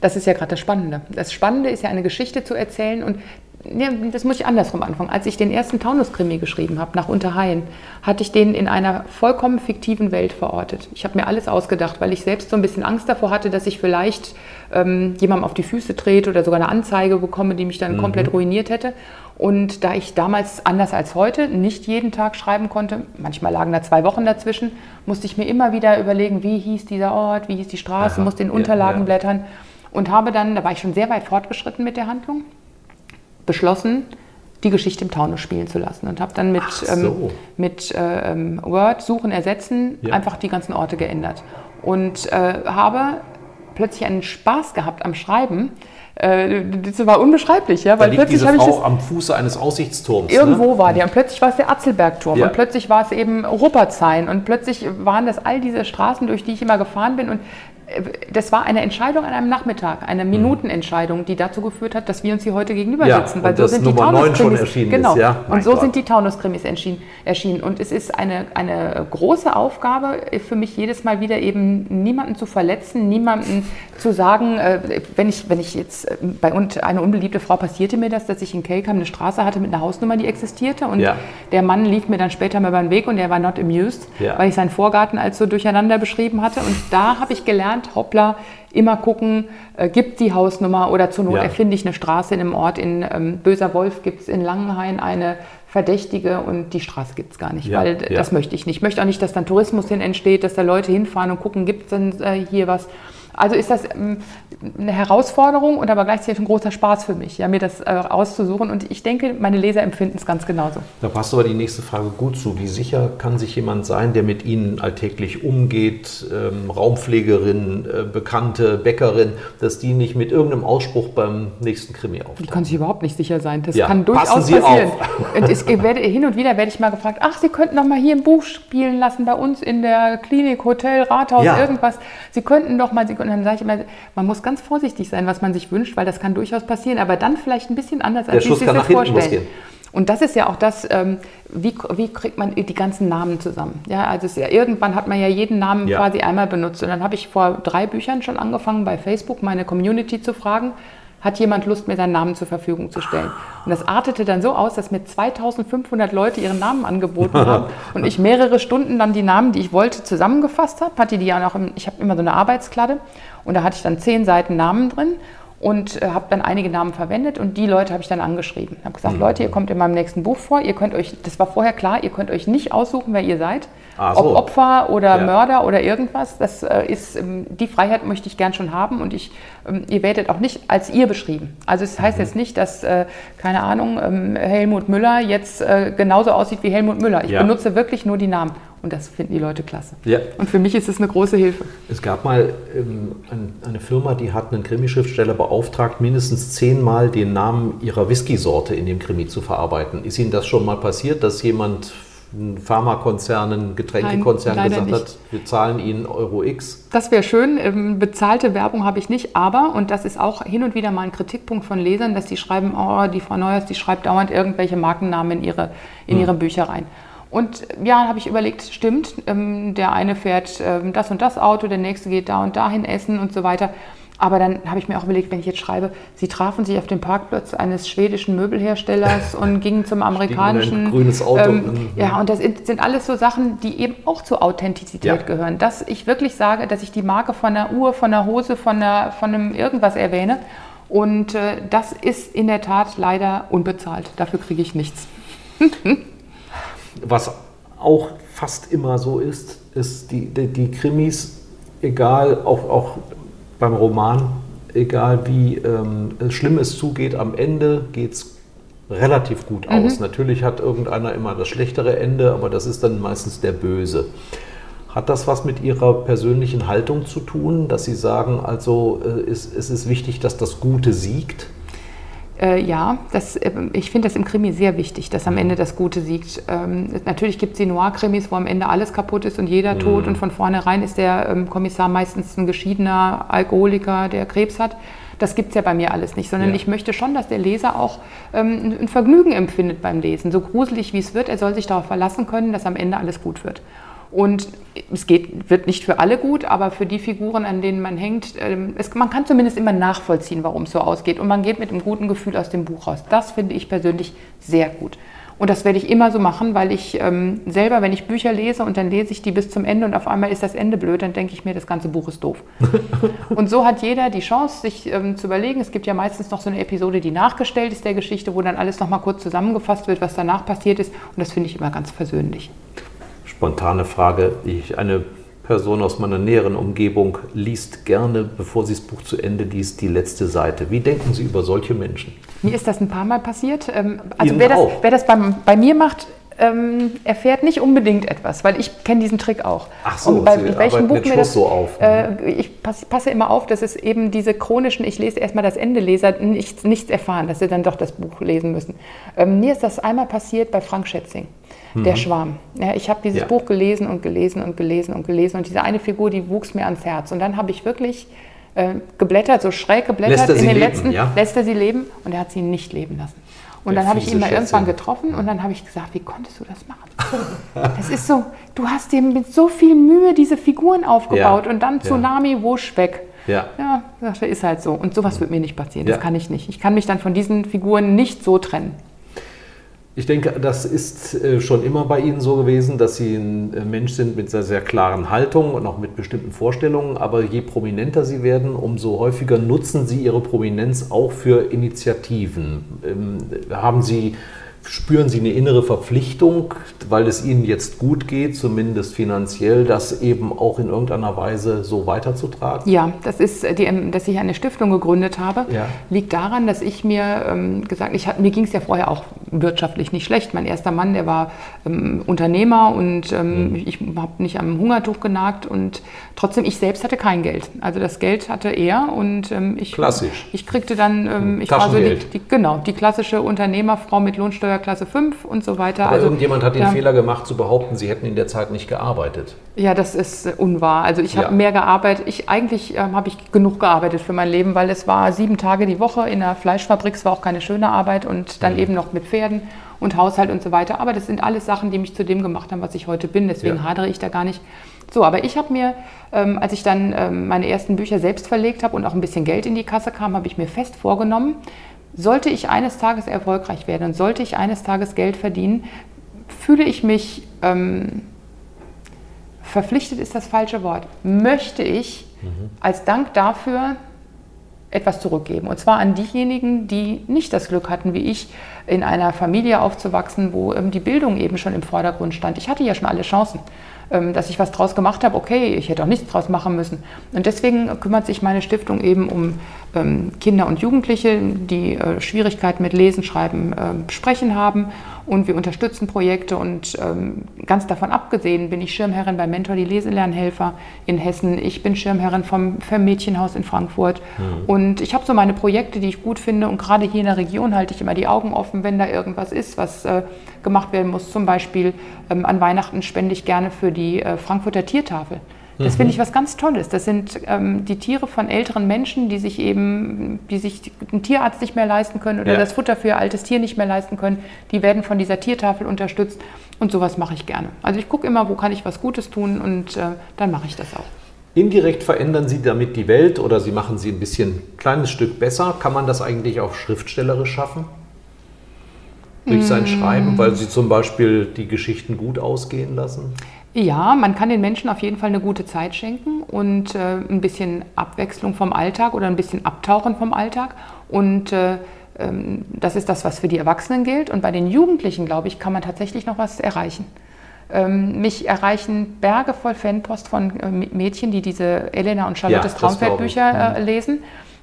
Das ist ja gerade das Spannende. Das Spannende ist ja eine Geschichte zu erzählen und ja, das muss ich andersrum anfangen. Als ich den ersten Taunus-Krimi geschrieben habe, nach Unterhaien, hatte ich den in einer vollkommen fiktiven Welt verortet. Ich habe mir alles ausgedacht, weil ich selbst so ein bisschen Angst davor hatte, dass ich vielleicht ähm, jemandem auf die Füße trete oder sogar eine Anzeige bekomme, die mich dann mhm. komplett ruiniert hätte. Und da ich damals anders als heute nicht jeden Tag schreiben konnte, manchmal lagen da zwei Wochen dazwischen, musste ich mir immer wieder überlegen, wie hieß dieser Ort, wie hieß die Straße, Aha, musste in Unterlagen ja, ja. blättern und habe dann, da war ich schon sehr weit fortgeschritten mit der Handlung, beschlossen, die Geschichte im Taunus spielen zu lassen und habe dann mit, so. ähm, mit äh, ähm, Word, Suchen, Ersetzen ja. einfach die ganzen Orte geändert und äh, habe plötzlich einen Spaß gehabt am Schreiben. Äh, das war unbeschreiblich, ja, weil da plötzlich habe ich das am Fuße eines Aussichtsturms. Irgendwo ne? war der und plötzlich war es der Atzelbergturm ja. und plötzlich war es eben Ruppertshain und plötzlich waren das all diese Straßen, durch die ich immer gefahren bin und das war eine Entscheidung an einem Nachmittag, eine mhm. Minutenentscheidung, die dazu geführt hat, dass wir uns hier heute gegenüber ja, sitzen. Weil so sind die Taunus-Krimis genau. Ist, ja? Und so Gott. sind die Taunus-Krimis erschienen. Und es ist eine, eine große Aufgabe für mich jedes Mal wieder eben niemanden zu verletzen, niemanden zu sagen, äh, wenn ich, wenn ich jetzt äh, bei einer unbeliebte Frau passierte mir das, dass ich in Kelkheim eine Straße hatte mit einer Hausnummer, die existierte und ja. der Mann lief mir dann später mal über den Weg und er war not amused, weil ich seinen Vorgarten als so durcheinander beschrieben hatte. Und da habe ich gelernt, hoppla, immer gucken, äh, gibt die Hausnummer oder zur Not ja. erfinde ich eine Straße in einem Ort. In ähm, Böser Wolf gibt es in Langenhain eine Verdächtige und die Straße gibt es gar nicht, ja, weil ja. das möchte ich nicht. Ich möchte auch nicht, dass dann Tourismus hin entsteht, dass da Leute hinfahren und gucken, gibt es denn äh, hier was. Also ist das ähm, eine Herausforderung und aber gleichzeitig ein großer Spaß für mich, ja, mir das äh, auszusuchen. Und ich denke, meine Leser empfinden es ganz genauso. Da passt aber die nächste Frage gut zu. Wie sicher kann sich jemand sein, der mit Ihnen alltäglich umgeht, ähm, Raumpflegerin, äh, Bekannte, Bäckerin, dass die nicht mit irgendeinem Ausspruch beim nächsten Krimi auftauchen? Die kann sich überhaupt nicht sicher sein. Das ja, kann durchaus passieren. Auf. Und es, werde, hin und wieder werde ich mal gefragt, ach, Sie könnten doch mal hier ein Buch spielen lassen bei uns in der Klinik, Hotel, Rathaus, ja. irgendwas. Sie könnten doch mal, Sie und dann sage ich immer, man muss ganz vorsichtig sein, was man sich wünscht, weil das kann durchaus passieren, aber dann vielleicht ein bisschen anders, als Sie sich das vorstellen. Und das ist ja auch das, ähm, wie, wie, kriegt man die ganzen Namen zusammen? Ja, also ja, irgendwann hat man ja jeden Namen ja. quasi einmal benutzt. Und dann habe ich vor drei Büchern schon angefangen, bei Facebook meine Community zu fragen, hat jemand Lust, mir seinen Namen zur Verfügung zu stellen. Und das artete dann so aus, dass mir 2500 Leute ihren Namen angeboten haben [laughs] und ich mehrere Stunden dann die Namen, die ich wollte, zusammengefasst habe. Hatte die ja noch, im, ich habe immer so eine Arbeitskladde und da hatte ich dann zehn Seiten Namen drin und äh, habe dann einige Namen verwendet und die Leute habe ich dann angeschrieben. Ich habe gesagt, mhm. Leute, ihr kommt in meinem nächsten Buch vor, ihr könnt euch, das war vorher klar, ihr könnt euch nicht aussuchen, wer ihr seid, ah, so. ob Opfer oder ja. Mörder oder irgendwas. Das äh, ist, ähm, die Freiheit möchte ich gern schon haben und ich, ähm, ihr werdet auch nicht als ihr beschrieben. Also es heißt mhm. jetzt nicht, dass, äh, keine Ahnung, ähm, Helmut Müller jetzt äh, genauso aussieht wie Helmut Müller. Ich ja. benutze wirklich nur die Namen. Und das finden die Leute klasse. Ja. Und für mich ist es eine große Hilfe. Es gab mal ähm, eine Firma, die hat einen Krimischriftsteller beauftragt, mindestens zehnmal den Namen ihrer Whisky-Sorte in dem Krimi zu verarbeiten. Ist Ihnen das schon mal passiert, dass jemand ein Pharmakonzern, ein Getränkekonzern Nein, gesagt nicht. hat, wir zahlen Ihnen Euro X. Das wäre schön. Ähm, bezahlte Werbung habe ich nicht, aber, und das ist auch hin und wieder mal ein Kritikpunkt von Lesern, dass die schreiben, oh, die Frau Neuers, die schreibt dauernd irgendwelche Markennamen in ihre, in Hm. ihre Bücher rein. Und ja, habe ich überlegt, stimmt, ähm, der eine fährt ähm, das und das Auto, der nächste geht da und dahin essen und so weiter. Aber dann habe ich mir auch überlegt, wenn ich jetzt schreibe, sie trafen sich auf dem Parkplatz eines schwedischen Möbelherstellers und [laughs] gingen zum amerikanischen. ein grünes Auto. Ähm, Mhm. ja, und das sind sind alles so Sachen, die eben auch zur Authentizität Ja. gehören. Dass ich wirklich sage, dass ich die Marke von einer Uhr, von einer Hose, von, einer, von einem irgendwas erwähne. Und äh, das ist in der Tat leider unbezahlt. Dafür kriege ich nichts. [laughs] Was auch fast immer so ist, ist die, die, die Krimis, egal, auch, auch beim Roman, egal wie ähm, schlimm es zugeht, am Ende geht es relativ gut aus. Natürlich hat irgendeiner immer das schlechtere Ende, aber das ist dann meistens der Böse. Hat das was mit Ihrer persönlichen Haltung zu tun, dass Sie sagen, also äh, es, es ist wichtig, dass das Gute siegt? Äh, ja, das, äh, ich finde das im Krimi sehr wichtig, dass am Ende das Gute siegt. Ähm, natürlich gibt es die Noir-Krimis, wo am Ende alles kaputt ist und jeder tot und von vornherein ist der ähm, Kommissar meistens ein geschiedener Alkoholiker, der Krebs hat. Das gibt es ja bei mir alles nicht, sondern Ja. ich möchte schon, dass der Leser auch ähm, ein Vergnügen empfindet beim Lesen. So gruselig wie es wird, er soll sich darauf verlassen können, dass am Ende alles gut wird. Und es geht, wird nicht für alle gut, aber für die Figuren, an denen man hängt, ähm, es, man kann zumindest immer nachvollziehen, warum es so ausgeht. Und man geht mit einem guten Gefühl aus dem Buch raus. Das finde ich persönlich sehr gut. Und das werde ich immer so machen, weil ich ähm, selber, wenn ich Bücher lese und dann lese ich die bis zum Ende und auf einmal ist das Ende blöd, dann denke ich mir, das ganze Buch ist doof. [laughs] und so hat jeder die Chance, sich ähm, zu überlegen. Es gibt ja meistens noch so eine Episode, die nachgestellt ist der Geschichte, wo dann alles nochmal kurz zusammengefasst wird, was danach passiert ist. Und das finde ich immer ganz versöhnlich. Spontane Frage. Ich, eine Person aus meiner näheren Umgebung liest gerne, bevor sie das Buch zu Ende liest, die letzte Seite. Wie denken Sie über solche Menschen? Mir ist das ein paar Mal passiert. Ähm, Also Ihnen wer das, wer das beim, bei mir macht, ähm, erfährt nicht unbedingt etwas, weil ich kenne diesen Trick auch. Ach so, Und bei Sie welchem Buch mir das, so auf. Äh, ich pass, passe immer auf, dass es eben diese chronischen, ich lese erstmal das Ende, Leser nichts, nichts erfahren, dass sie dann doch das Buch lesen müssen. Ähm, mir ist das einmal passiert bei Frank Schätzing. Der Schwarm. Ja, ich habe dieses Mhm. Ja. Buch gelesen und gelesen und gelesen und gelesen und diese eine Figur, die wuchs mir ans Herz. Und dann habe ich wirklich äh, geblättert, so schräg geblättert Lässt er in den leben, letzten, ja? lässt er sie leben und er hat sie nicht leben lassen. Und Der dann habe ich ihn mal irgendwann getroffen und dann habe ich gesagt, wie konntest du das machen? [laughs] Das ist so, du hast dir mit so viel Mühe diese Figuren aufgebaut Ja, und dann ja. Tsunami, wusch, weg. Ja. Ja, das ist halt so. Und sowas wird mir nicht passieren. Das Ja. kann ich nicht. Ich kann mich dann von diesen Figuren nicht so trennen. Ich denke, das ist äh, schon immer bei Ihnen so gewesen, dass Sie ein äh, Mensch sind mit sehr, sehr klaren Haltungen und auch mit bestimmten Vorstellungen. Aber je prominenter Sie werden, umso häufiger nutzen Sie Ihre Prominenz auch für Initiativen. Ähm, Haben Sie, spüren Sie eine innere Verpflichtung, weil es Ihnen jetzt gut geht, zumindest finanziell, das eben auch in irgendeiner Weise so weiterzutragen? Ja, das ist, äh, die, ähm, dass ich eine Stiftung gegründet habe, Ja. liegt daran, dass ich mir ähm, gesagt, ich mir ging es ja vorher auch wirtschaftlich nicht schlecht. Mein erster Mann, der war ähm, Unternehmer und ähm, ich habe nicht am Hungertuch genagt und trotzdem, ich selbst hatte kein Geld. Also das Geld hatte er und ähm, ich, Klassisch. ich kriegte dann, ähm, ich war so die, die, genau, die klassische Unternehmerfrau mit Lohnsteuer Klasse 5 und so weiter. Aber also, irgendjemand hat den ja. Fehler gemacht zu behaupten, Sie hätten in der Zeit nicht gearbeitet. Ja, das ist äh, unwahr. Also ich habe Ja. mehr gearbeitet. Ich eigentlich ähm, habe ich genug gearbeitet für mein Leben, weil es war sieben Tage die Woche in der Fleischfabrik. Es war auch keine schöne Arbeit und dann eben noch mit Pferden und Haushalt und so weiter. Aber das sind alles Sachen, die mich zu dem gemacht haben, was ich heute bin. Deswegen Ja. hadere ich da gar nicht. So, aber ich habe mir, ähm, als ich dann ähm, meine ersten Bücher selbst verlegt habe und auch ein bisschen Geld in die Kasse kam, habe ich mir fest vorgenommen, sollte ich eines Tages erfolgreich werden und sollte ich eines Tages Geld verdienen, fühle ich mich ähm, verpflichtet ist das falsche Wort, möchte ich als Dank dafür etwas zurückgeben. Und zwar an diejenigen, die nicht das Glück hatten, wie ich, in einer Familie aufzuwachsen, wo ähm, die Bildung eben schon im Vordergrund stand. Ich hatte ja schon alle Chancen. Ähm, dass ich was draus gemacht habe, okay, ich hätte auch nichts draus machen müssen. Und deswegen kümmert sich meine Stiftung eben um ähm, Kinder und Jugendliche, die äh, Schwierigkeiten mit Lesen, Schreiben, äh, Sprechen haben. und wir unterstützen Projekte und ähm, ganz davon abgesehen bin ich Schirmherrin bei Mentor die Leselernhelfer in Hessen. Ich bin Schirmherrin vom, vom Mädchenhaus in Frankfurt mhm. und ich habe so meine Projekte, die ich gut finde und gerade hier in der Region halte ich immer die Augen offen, wenn da irgendwas ist, was äh, gemacht werden muss. Zum Beispiel ähm, an Weihnachten spende ich gerne für die äh, Frankfurter Tiertafel. Das finde ich was ganz Tolles. Das sind ähm, die Tiere von älteren Menschen, die sich eben, die sich einen Tierarzt nicht mehr leisten können oder ja. das Futter für ihr altes Tier nicht mehr leisten können. Die werden von dieser Tiertafel unterstützt und sowas mache ich gerne. Also ich gucke immer, wo kann ich was Gutes tun und äh, dann mache ich das auch. Indirekt verändern Sie damit die Welt oder Sie machen sie ein bisschen ein kleines Stück besser. Kann man das eigentlich auch schriftstellerisch schaffen? Durch sein mm. Schreiben, weil Sie zum Beispiel die Geschichten gut ausgehen lassen? Ja, man kann den Menschen auf jeden Fall eine gute Zeit schenken und äh, ein bisschen Abwechslung vom Alltag oder ein bisschen Abtauchen vom Alltag. Und äh, ähm, das ist das, was für die Erwachsenen gilt. Und bei den Jugendlichen, glaube ich, kann man tatsächlich noch was erreichen. Ähm, mich erreichen Berge voll Fanpost von äh, Mädchen, die diese Elena und Charlottes ja, Traumfeld-Bücher äh, mhm. lesen.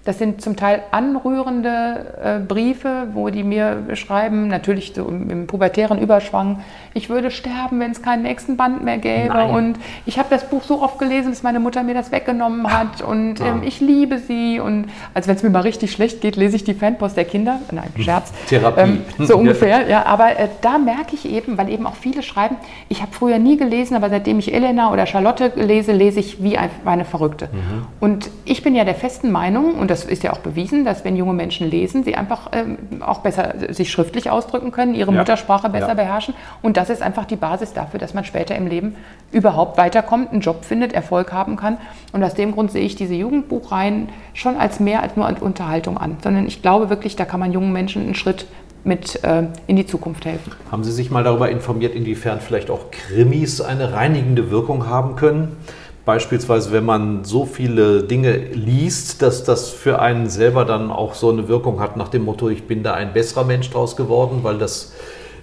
Das sind zum Teil anrührende äh, Briefe, wo die mir schreiben, natürlich so im, im pubertären Überschwang, ich würde sterben, wenn es keinen nächsten Band mehr gäbe. Nein. Und ich habe das Buch so oft gelesen, dass meine Mutter mir das weggenommen hat. Und ähm, ich liebe sie. Und als wenn es mir mal richtig schlecht geht, lese ich die Fanpost der Kinder. Nein, [laughs] Scherz. Therapie. Ähm, so [laughs] ungefähr, ja. Aber äh, da merke ich eben, weil eben auch viele schreiben, ich habe früher nie gelesen, aber seitdem ich Elena oder Charlotte lese, lese ich wie eine Verrückte. Mhm. Und ich bin ja der festen Meinung, und das ist ja auch bewiesen, dass wenn junge Menschen lesen, sie einfach ähm, auch besser sich schriftlich ausdrücken können, ihre ja. Muttersprache besser ja. beherrschen. Und das ist einfach die Basis dafür, dass man später im Leben überhaupt weiterkommt, einen Job findet, Erfolg haben kann. Und aus dem Grund sehe ich diese Jugendbuchreihen schon als mehr als nur Unterhaltung an, sondern ich glaube wirklich, da kann man jungen Menschen einen Schritt mit äh, in die Zukunft helfen. Haben Sie sich mal darüber informiert, inwiefern vielleicht auch Krimis eine reinigende Wirkung haben können? Beispielsweise, wenn man so viele Dinge liest, dass das für einen selber dann auch so eine Wirkung hat nach dem Motto, ich bin da ein besserer Mensch draus geworden, weil das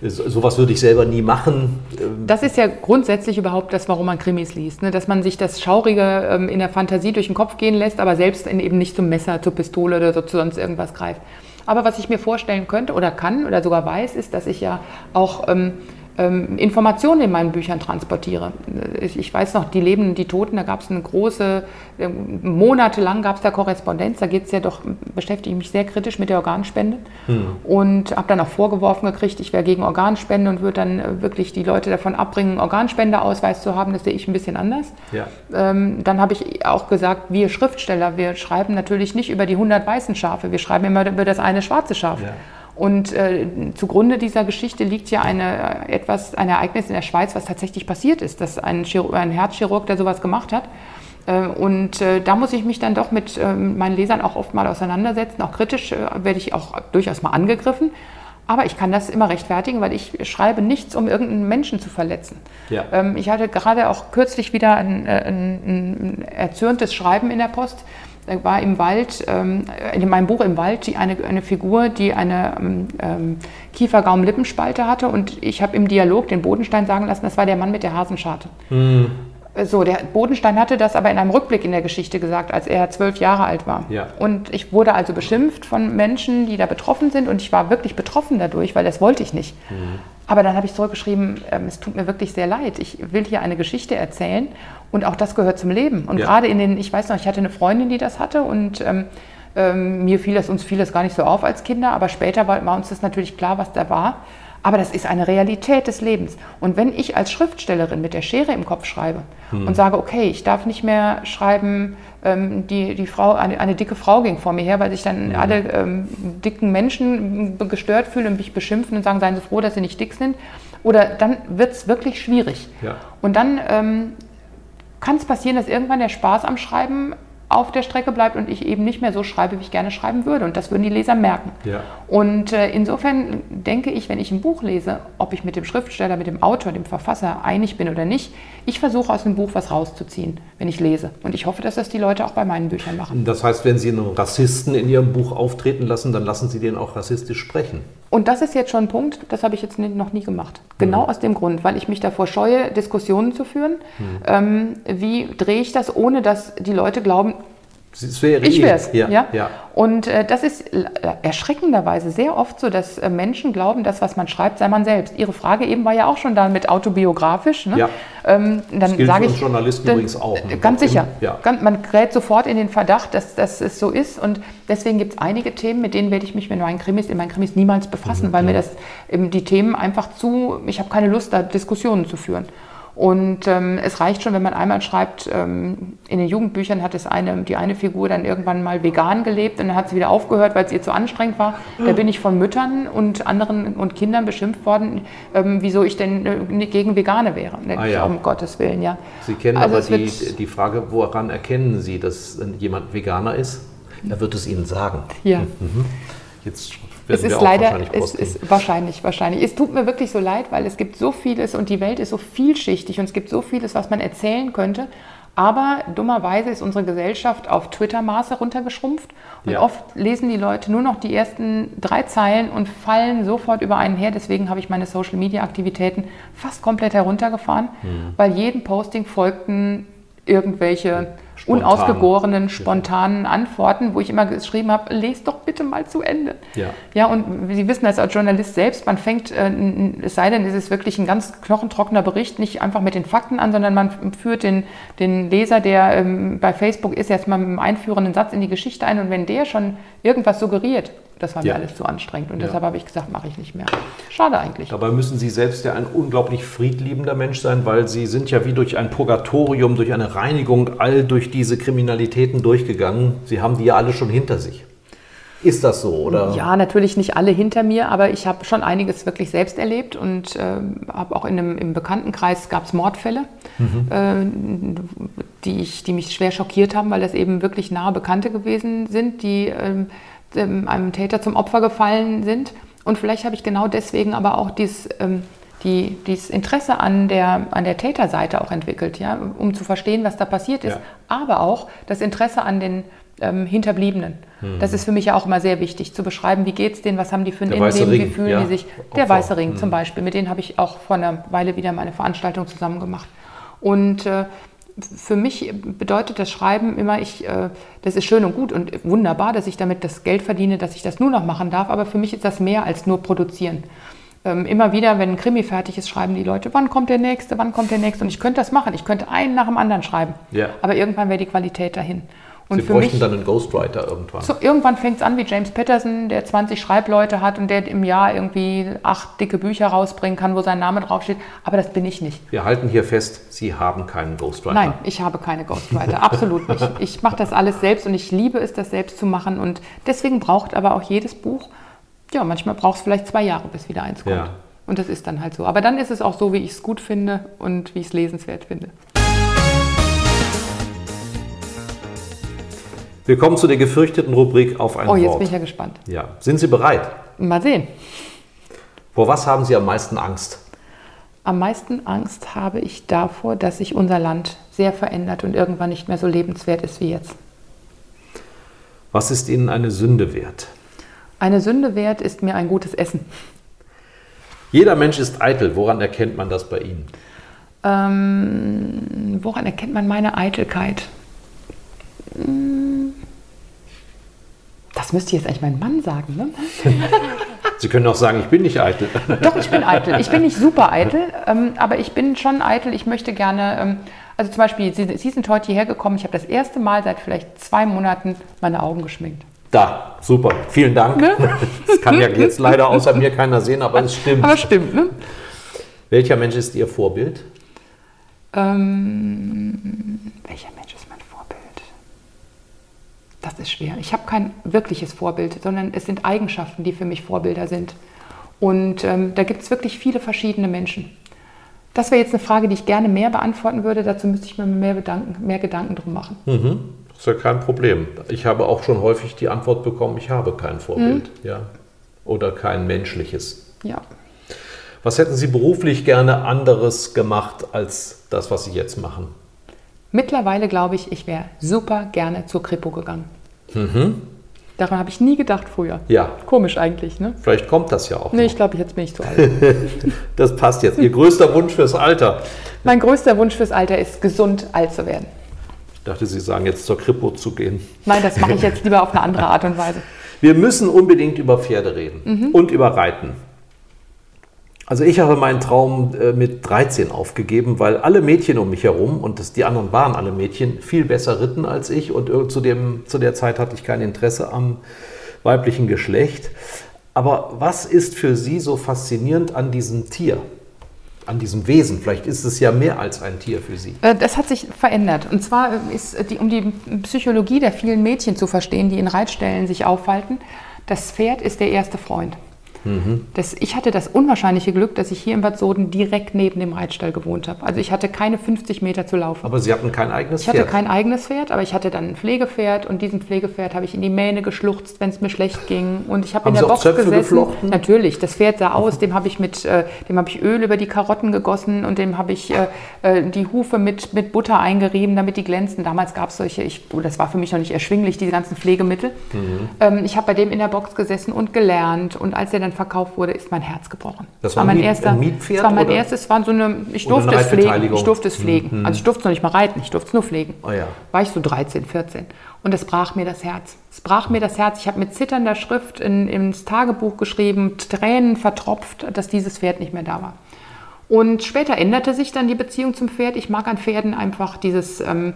sowas würde ich selber nie machen. Das ist ja grundsätzlich überhaupt das, warum man Krimis liest. Ne? Dass man sich das Schaurige ähm, in der Fantasie durch den Kopf gehen lässt, aber selbst eben nicht zum Messer, zur Pistole oder so, zu sonst irgendwas greift. Aber was ich mir vorstellen könnte oder kann oder sogar weiß, ist, dass ich ja auch ähm, ähm, Informationen in meinen Büchern transportiere. Ich weiß noch, die Lebenden, die Toten, da gab es eine große, äh, monatelang gab es da Korrespondenz, da geht es ja doch, beschäftige ich mich sehr kritisch mit der Organspende hm. und habe dann auch vorgeworfen gekriegt, ich wäre gegen Organspende und würde dann äh, wirklich die Leute davon abbringen, Organspendeausweis zu haben, das sehe ich ein bisschen anders. Ja. Ähm, dann habe ich auch gesagt, wir Schriftsteller, wir schreiben natürlich nicht über die 100 weißen Schafe, wir schreiben immer über das eine schwarze Schaf. Ja. Und äh, zugrunde dieser Geschichte liegt ja eine, äh, etwas, ein Ereignis in der Schweiz, was tatsächlich passiert ist, dass ein, Chirurg, ein Herzchirurg, der sowas gemacht hat. Äh, und äh, da muss ich mich dann doch mit meinen Lesern auch oft mal auseinandersetzen. Auch kritisch werde ich auch durchaus mal angegriffen. Aber ich kann das immer rechtfertigen, weil ich schreibe nichts, um irgendeinen Menschen zu verletzen. Ja. Ähm, ich hatte gerade auch kürzlich wieder ein, ein, ein erzürntes Schreiben in der Post da war im Wald, ähm, in meinem Buch im Wald, die eine, eine Figur, die eine ähm, ähm Kiefer-Gaum-Lippenspalte hatte und ich habe im Dialog den Bodenstein sagen lassen, das war der Mann mit der Hasenscharte. Mhm. So, der Bodenstein hatte das aber in einem Rückblick in der Geschichte gesagt, als er zwölf Jahre alt war. Ja. Und ich wurde also beschimpft von Menschen, die da betroffen sind und ich war wirklich betroffen dadurch, weil das wollte ich nicht. Mhm. Aber dann habe ich zurückgeschrieben, ähm, es tut mir wirklich sehr leid. Ich will hier eine Geschichte erzählen und auch das gehört zum Leben. Und ja. gerade in den, ich weiß noch, ich hatte eine Freundin, die das hatte und ähm, ähm, mir fiel das, uns fiel das gar nicht so auf als Kinder, aber später war, war uns das natürlich klar, was da war. Aber das ist eine Realität des Lebens. Und wenn ich als Schriftstellerin mit der Schere im Kopf schreibe hm. und sage, okay, ich darf nicht mehr schreiben, ähm, die, die Frau, eine, eine, dicke Frau ging vor mir her, weil sich dann hm. alle ähm, dicken Menschen gestört fühlen und mich beschimpfen und sagen, seien Sie froh, dass Sie nicht dick sind. Oder dann wird es wirklich schwierig. Ja. Und dann ähm, kann es passieren, dass irgendwann der Spaß am Schreiben auf der Strecke bleibt und ich eben nicht mehr so schreibe, wie ich gerne schreiben würde. Und das würden die Leser merken. Ja. Und äh, insofern denke ich, wenn ich ein Buch lese, ob ich mit dem Schriftsteller, mit dem Autor, dem Verfasser einig bin oder nicht, ich versuche aus dem Buch was rauszuziehen, wenn ich lese. Und ich hoffe, dass das die Leute auch bei meinen Büchern machen. Das heißt, wenn Sie einen Rassisten in Ihrem Buch auftreten lassen, dann lassen Sie den auch rassistisch sprechen. Und das ist jetzt schon ein Punkt, das habe ich jetzt noch nie gemacht. Genau mhm. aus dem Grund, weil ich mich davor scheue, Diskussionen zu führen. Mhm. Ähm, wie drehe ich das, ohne dass die Leute glauben, wäre ich wäre es, ja, ja. ja, Und äh, das ist äh, erschreckenderweise sehr oft so, dass äh, Menschen glauben, dass was man schreibt, sei man selbst. Ihre Frage eben war ja auch schon da mit autobiografisch. Ne? Ja. Ähm, dann sage ich Journalisten dann, übrigens auch. Ne? Ganz sicher. Ja. Ganz, man gerät sofort in den Verdacht, dass, dass es so ist. Und deswegen gibt es einige Themen, mit denen werde ich mich mit meinen Krimis, in meinen Krimis niemals befassen, mhm, weil mir das eben die Themen einfach zu. Ich habe keine Lust, da Diskussionen zu führen. Und ähm, es reicht schon, wenn man einmal schreibt, ähm, in den Jugendbüchern hat es eine, die eine Figur dann irgendwann mal vegan gelebt und dann hat sie wieder aufgehört, weil es ihr zu anstrengend war. Da bin ich von Müttern und anderen und Kindern beschimpft worden, ähm, wieso ich denn äh, gegen Vegane wäre. Ah, ja. Um Gottes Willen, ja. Sie kennen also aber die, die Frage, woran erkennen Sie, dass jemand Veganer ist? Er wird es Ihnen sagen. Ja. Mhm. Jetzt es ist leider, es ist wahrscheinlich, wahrscheinlich. Es tut mir wirklich so leid, weil es gibt so vieles und die Welt ist so vielschichtig und es gibt so vieles, was man erzählen könnte. Aber dummerweise ist unsere Gesellschaft auf Twitter-Maß heruntergeschrumpft und ja. oft lesen die Leute nur noch die ersten drei Zeilen und fallen sofort über einen her. Deswegen habe ich meine Social-Media-Aktivitäten fast komplett heruntergefahren, mhm. weil jedem Posting folgten irgendwelche Spontan. unausgegorenen, spontanen Antworten, wo ich immer geschrieben habe, lest doch bitte mal zu Ende. Ja, ja und Sie wissen das als Journalist selbst, man fängt, äh, es sei denn, es ist wirklich ein ganz knochentrockener Bericht, nicht einfach mit den Fakten an, sondern man führt den, den Leser, der ähm, bei Facebook ist, jetzt mal mit einem einführenden Satz in die Geschichte ein und wenn der schon irgendwas suggeriert, das war mir ja. alles zu anstrengend. Und ja. deshalb habe ich gesagt, mache ich nicht mehr. Schade eigentlich. Dabei müssen Sie selbst ja ein unglaublich friedliebender Mensch sein, weil Sie sind ja wie durch ein Purgatorium, durch eine Reinigung all durch diese Kriminalitäten durchgegangen. Sie haben die ja alle schon hinter sich. Ist das so, oder? Ja, natürlich nicht alle hinter mir, aber ich habe schon einiges wirklich selbst erlebt und äh, habe auch in einem, im Bekanntenkreis gab es Mordfälle, mhm. äh, die, ich, die mich schwer schockiert haben, weil das eben wirklich nahe Bekannte gewesen sind, die äh, ähm, einem Täter zum Opfer gefallen sind. Und vielleicht habe ich genau deswegen aber auch dies, ähm, die, dieses Interesse an der, an der Täterseite auch entwickelt, ja, um zu verstehen, was da passiert ist, ja. aber auch das Interesse an den ähm, Hinterbliebenen. Hm. Das ist für mich ja auch immer sehr wichtig, zu beschreiben, wie geht es denen, was haben die für ein Innenleben, wie fühlen ja. die sich. Der Opfer. Weiße Ring hm. zum Beispiel, mit denen habe ich auch vor einer Weile wieder meine Veranstaltung zusammen gemacht. Und äh, für mich bedeutet das Schreiben immer, ich, äh, das ist schön und gut und wunderbar, dass ich damit das Geld verdiene, dass ich das nur noch machen darf, aber für mich ist das mehr als nur produzieren. Ähm, immer wieder, wenn ein Krimi fertig ist, schreiben die Leute, wann kommt der nächste, wann kommt der nächste und ich könnte das machen, ich könnte einen nach dem anderen schreiben, ja. aber irgendwann wäre die Qualität dahin. Und Sie bräuchten mich, dann einen Ghostwriter irgendwann. So, irgendwann fängt es an wie James Patterson, der 20 Schreibleute hat und der im Jahr irgendwie acht dicke Bücher rausbringen kann, wo sein Name draufsteht. Aber das bin ich nicht. Wir halten hier fest, Sie haben keinen Ghostwriter. Nein, ich habe keine Ghostwriter. [laughs] Absolut nicht. Ich mache das alles selbst und ich liebe es, das selbst zu machen. Und deswegen braucht aber auch jedes Buch, ja, manchmal braucht es vielleicht zwei Jahre, bis wieder eins kommt. Ja. Und das ist dann halt so. Aber dann ist es auch so, wie ich es gut finde und wie ich es lesenswert finde. Wir kommen zu der gefürchteten Rubrik auf ein Wort. Oh, jetzt Wort. bin ich ja gespannt. Ja. Sind Sie bereit? Mal sehen. Vor was haben Sie am meisten Angst? Am meisten Angst habe ich davor, dass sich unser Land sehr verändert und irgendwann nicht mehr so lebenswert ist wie jetzt. Was ist Ihnen eine Sünde wert? Eine Sünde wert ist mir ein gutes Essen. Jeder Mensch ist eitel. Woran erkennt man das bei Ihnen? Ähm, woran erkennt man meine Eitelkeit? Das müsste jetzt eigentlich mein Mann sagen, ne? [laughs] Sie können auch sagen, ich bin nicht eitel. [laughs] Doch, ich bin eitel. Ich bin nicht super eitel, ähm, aber ich bin schon eitel. Ich möchte gerne, ähm, also zum Beispiel, Sie, Sie sind heute hierher gekommen. Ich habe das erste Mal seit vielleicht zwei Monaten meine Augen geschminkt. Da, super. Vielen Dank. Ne? [laughs] Das kann ja jetzt leider außer mir keiner sehen, aber es stimmt. Aber stimmt, ne? Welcher Mensch ist Ihr Vorbild? Ähm, welcher Mensch? Das ist schwer. Ich habe kein wirkliches Vorbild, sondern es sind Eigenschaften, die für mich Vorbilder sind. Und ähm, da gibt es wirklich viele verschiedene Menschen. Das wäre jetzt eine Frage, die ich gerne mehr beantworten würde. Dazu müsste ich mir mehr, Gedanken, mehr Gedanken drum machen. Mhm. Das ist ja kein Problem. Ich habe auch schon häufig die Antwort bekommen, ich habe kein Vorbild. Mhm. Ja. Oder kein menschliches. Ja. Was hätten Sie beruflich gerne anderes gemacht als das, was Sie jetzt machen? Mittlerweile glaube ich, ich wäre super gerne zur Kripo gegangen. Mhm. Daran habe ich nie gedacht früher. Ja. Komisch eigentlich, ne? Vielleicht kommt das ja auch. Nee, noch. ich glaube, jetzt bin ich zu alt. [laughs] das passt jetzt. Ihr größter Wunsch fürs Alter? Mein größter Wunsch fürs Alter ist, gesund alt zu werden. Ich dachte, Sie sagen jetzt zur Kripo zu gehen. Nein, das mache ich jetzt lieber auf eine andere Art und Weise. Wir müssen unbedingt über Pferde reden mhm. und über Reiten. Also ich habe meinen Traum äh, mit 13 aufgegeben, weil alle Mädchen um mich herum, und das, die anderen waren alle Mädchen, viel besser ritten als ich. Und zu, dem, zu der Zeit hatte ich kein Interesse am weiblichen Geschlecht. Aber was ist für Sie so faszinierend an diesem Tier? an diesem Wesen? Vielleicht ist es ja mehr als ein Tier für Sie. Äh, das hat sich verändert. Und zwar ist die, um die Psychologie der vielen Mädchen zu verstehen, die in Reitstellen sich aufhalten, das Pferd ist der erste Freund. Mhm. Das, ich hatte das unwahrscheinliche Glück, dass ich hier in Bad Soden direkt neben dem Reitstall gewohnt habe. Also ich hatte keine 50 Meter zu laufen. Aber Sie hatten kein eigenes Pferd? Ich hatte kein eigenes Pferd, aber ich hatte dann ein Pflegepferd und diesem Pflegepferd habe ich in die Mähne geschluchzt, wenn es mir schlecht ging. Und ich habe in der Sie Box Zöpfe gesessen. Geflochten? Natürlich, das Pferd sah aus, dem habe ich mit, äh, dem habe ich Öl über die Karotten gegossen und dem habe ich äh, äh, die Hufe mit, mit Butter eingerieben, damit die glänzen. Damals gab es solche, ich, oh, das war für mich noch nicht erschwinglich, diese ganzen Pflegemittel. Mhm. Ähm, ich habe bei dem in der Box gesessen und gelernt und als er dann verkauft wurde, ist mein Herz gebrochen. Das war, mein Miet, erster, Mietpferd? Das war mein oder? erstes, war so eine, ich durfte es pflegen. Ich durfte es pflegen. Mhm. Also ich durfte es noch nicht mal reiten, ich durfte es nur pflegen. Oh ja. War ich so 13, 14. Und es brach mir das Herz. Es brach mir das Herz. Ich habe mit zitternder Schrift in, ins Tagebuch geschrieben, Tränen vertropft, dass dieses Pferd nicht mehr da war. Und später änderte sich dann die Beziehung zum Pferd. Ich mag an Pferden einfach dieses, ähm,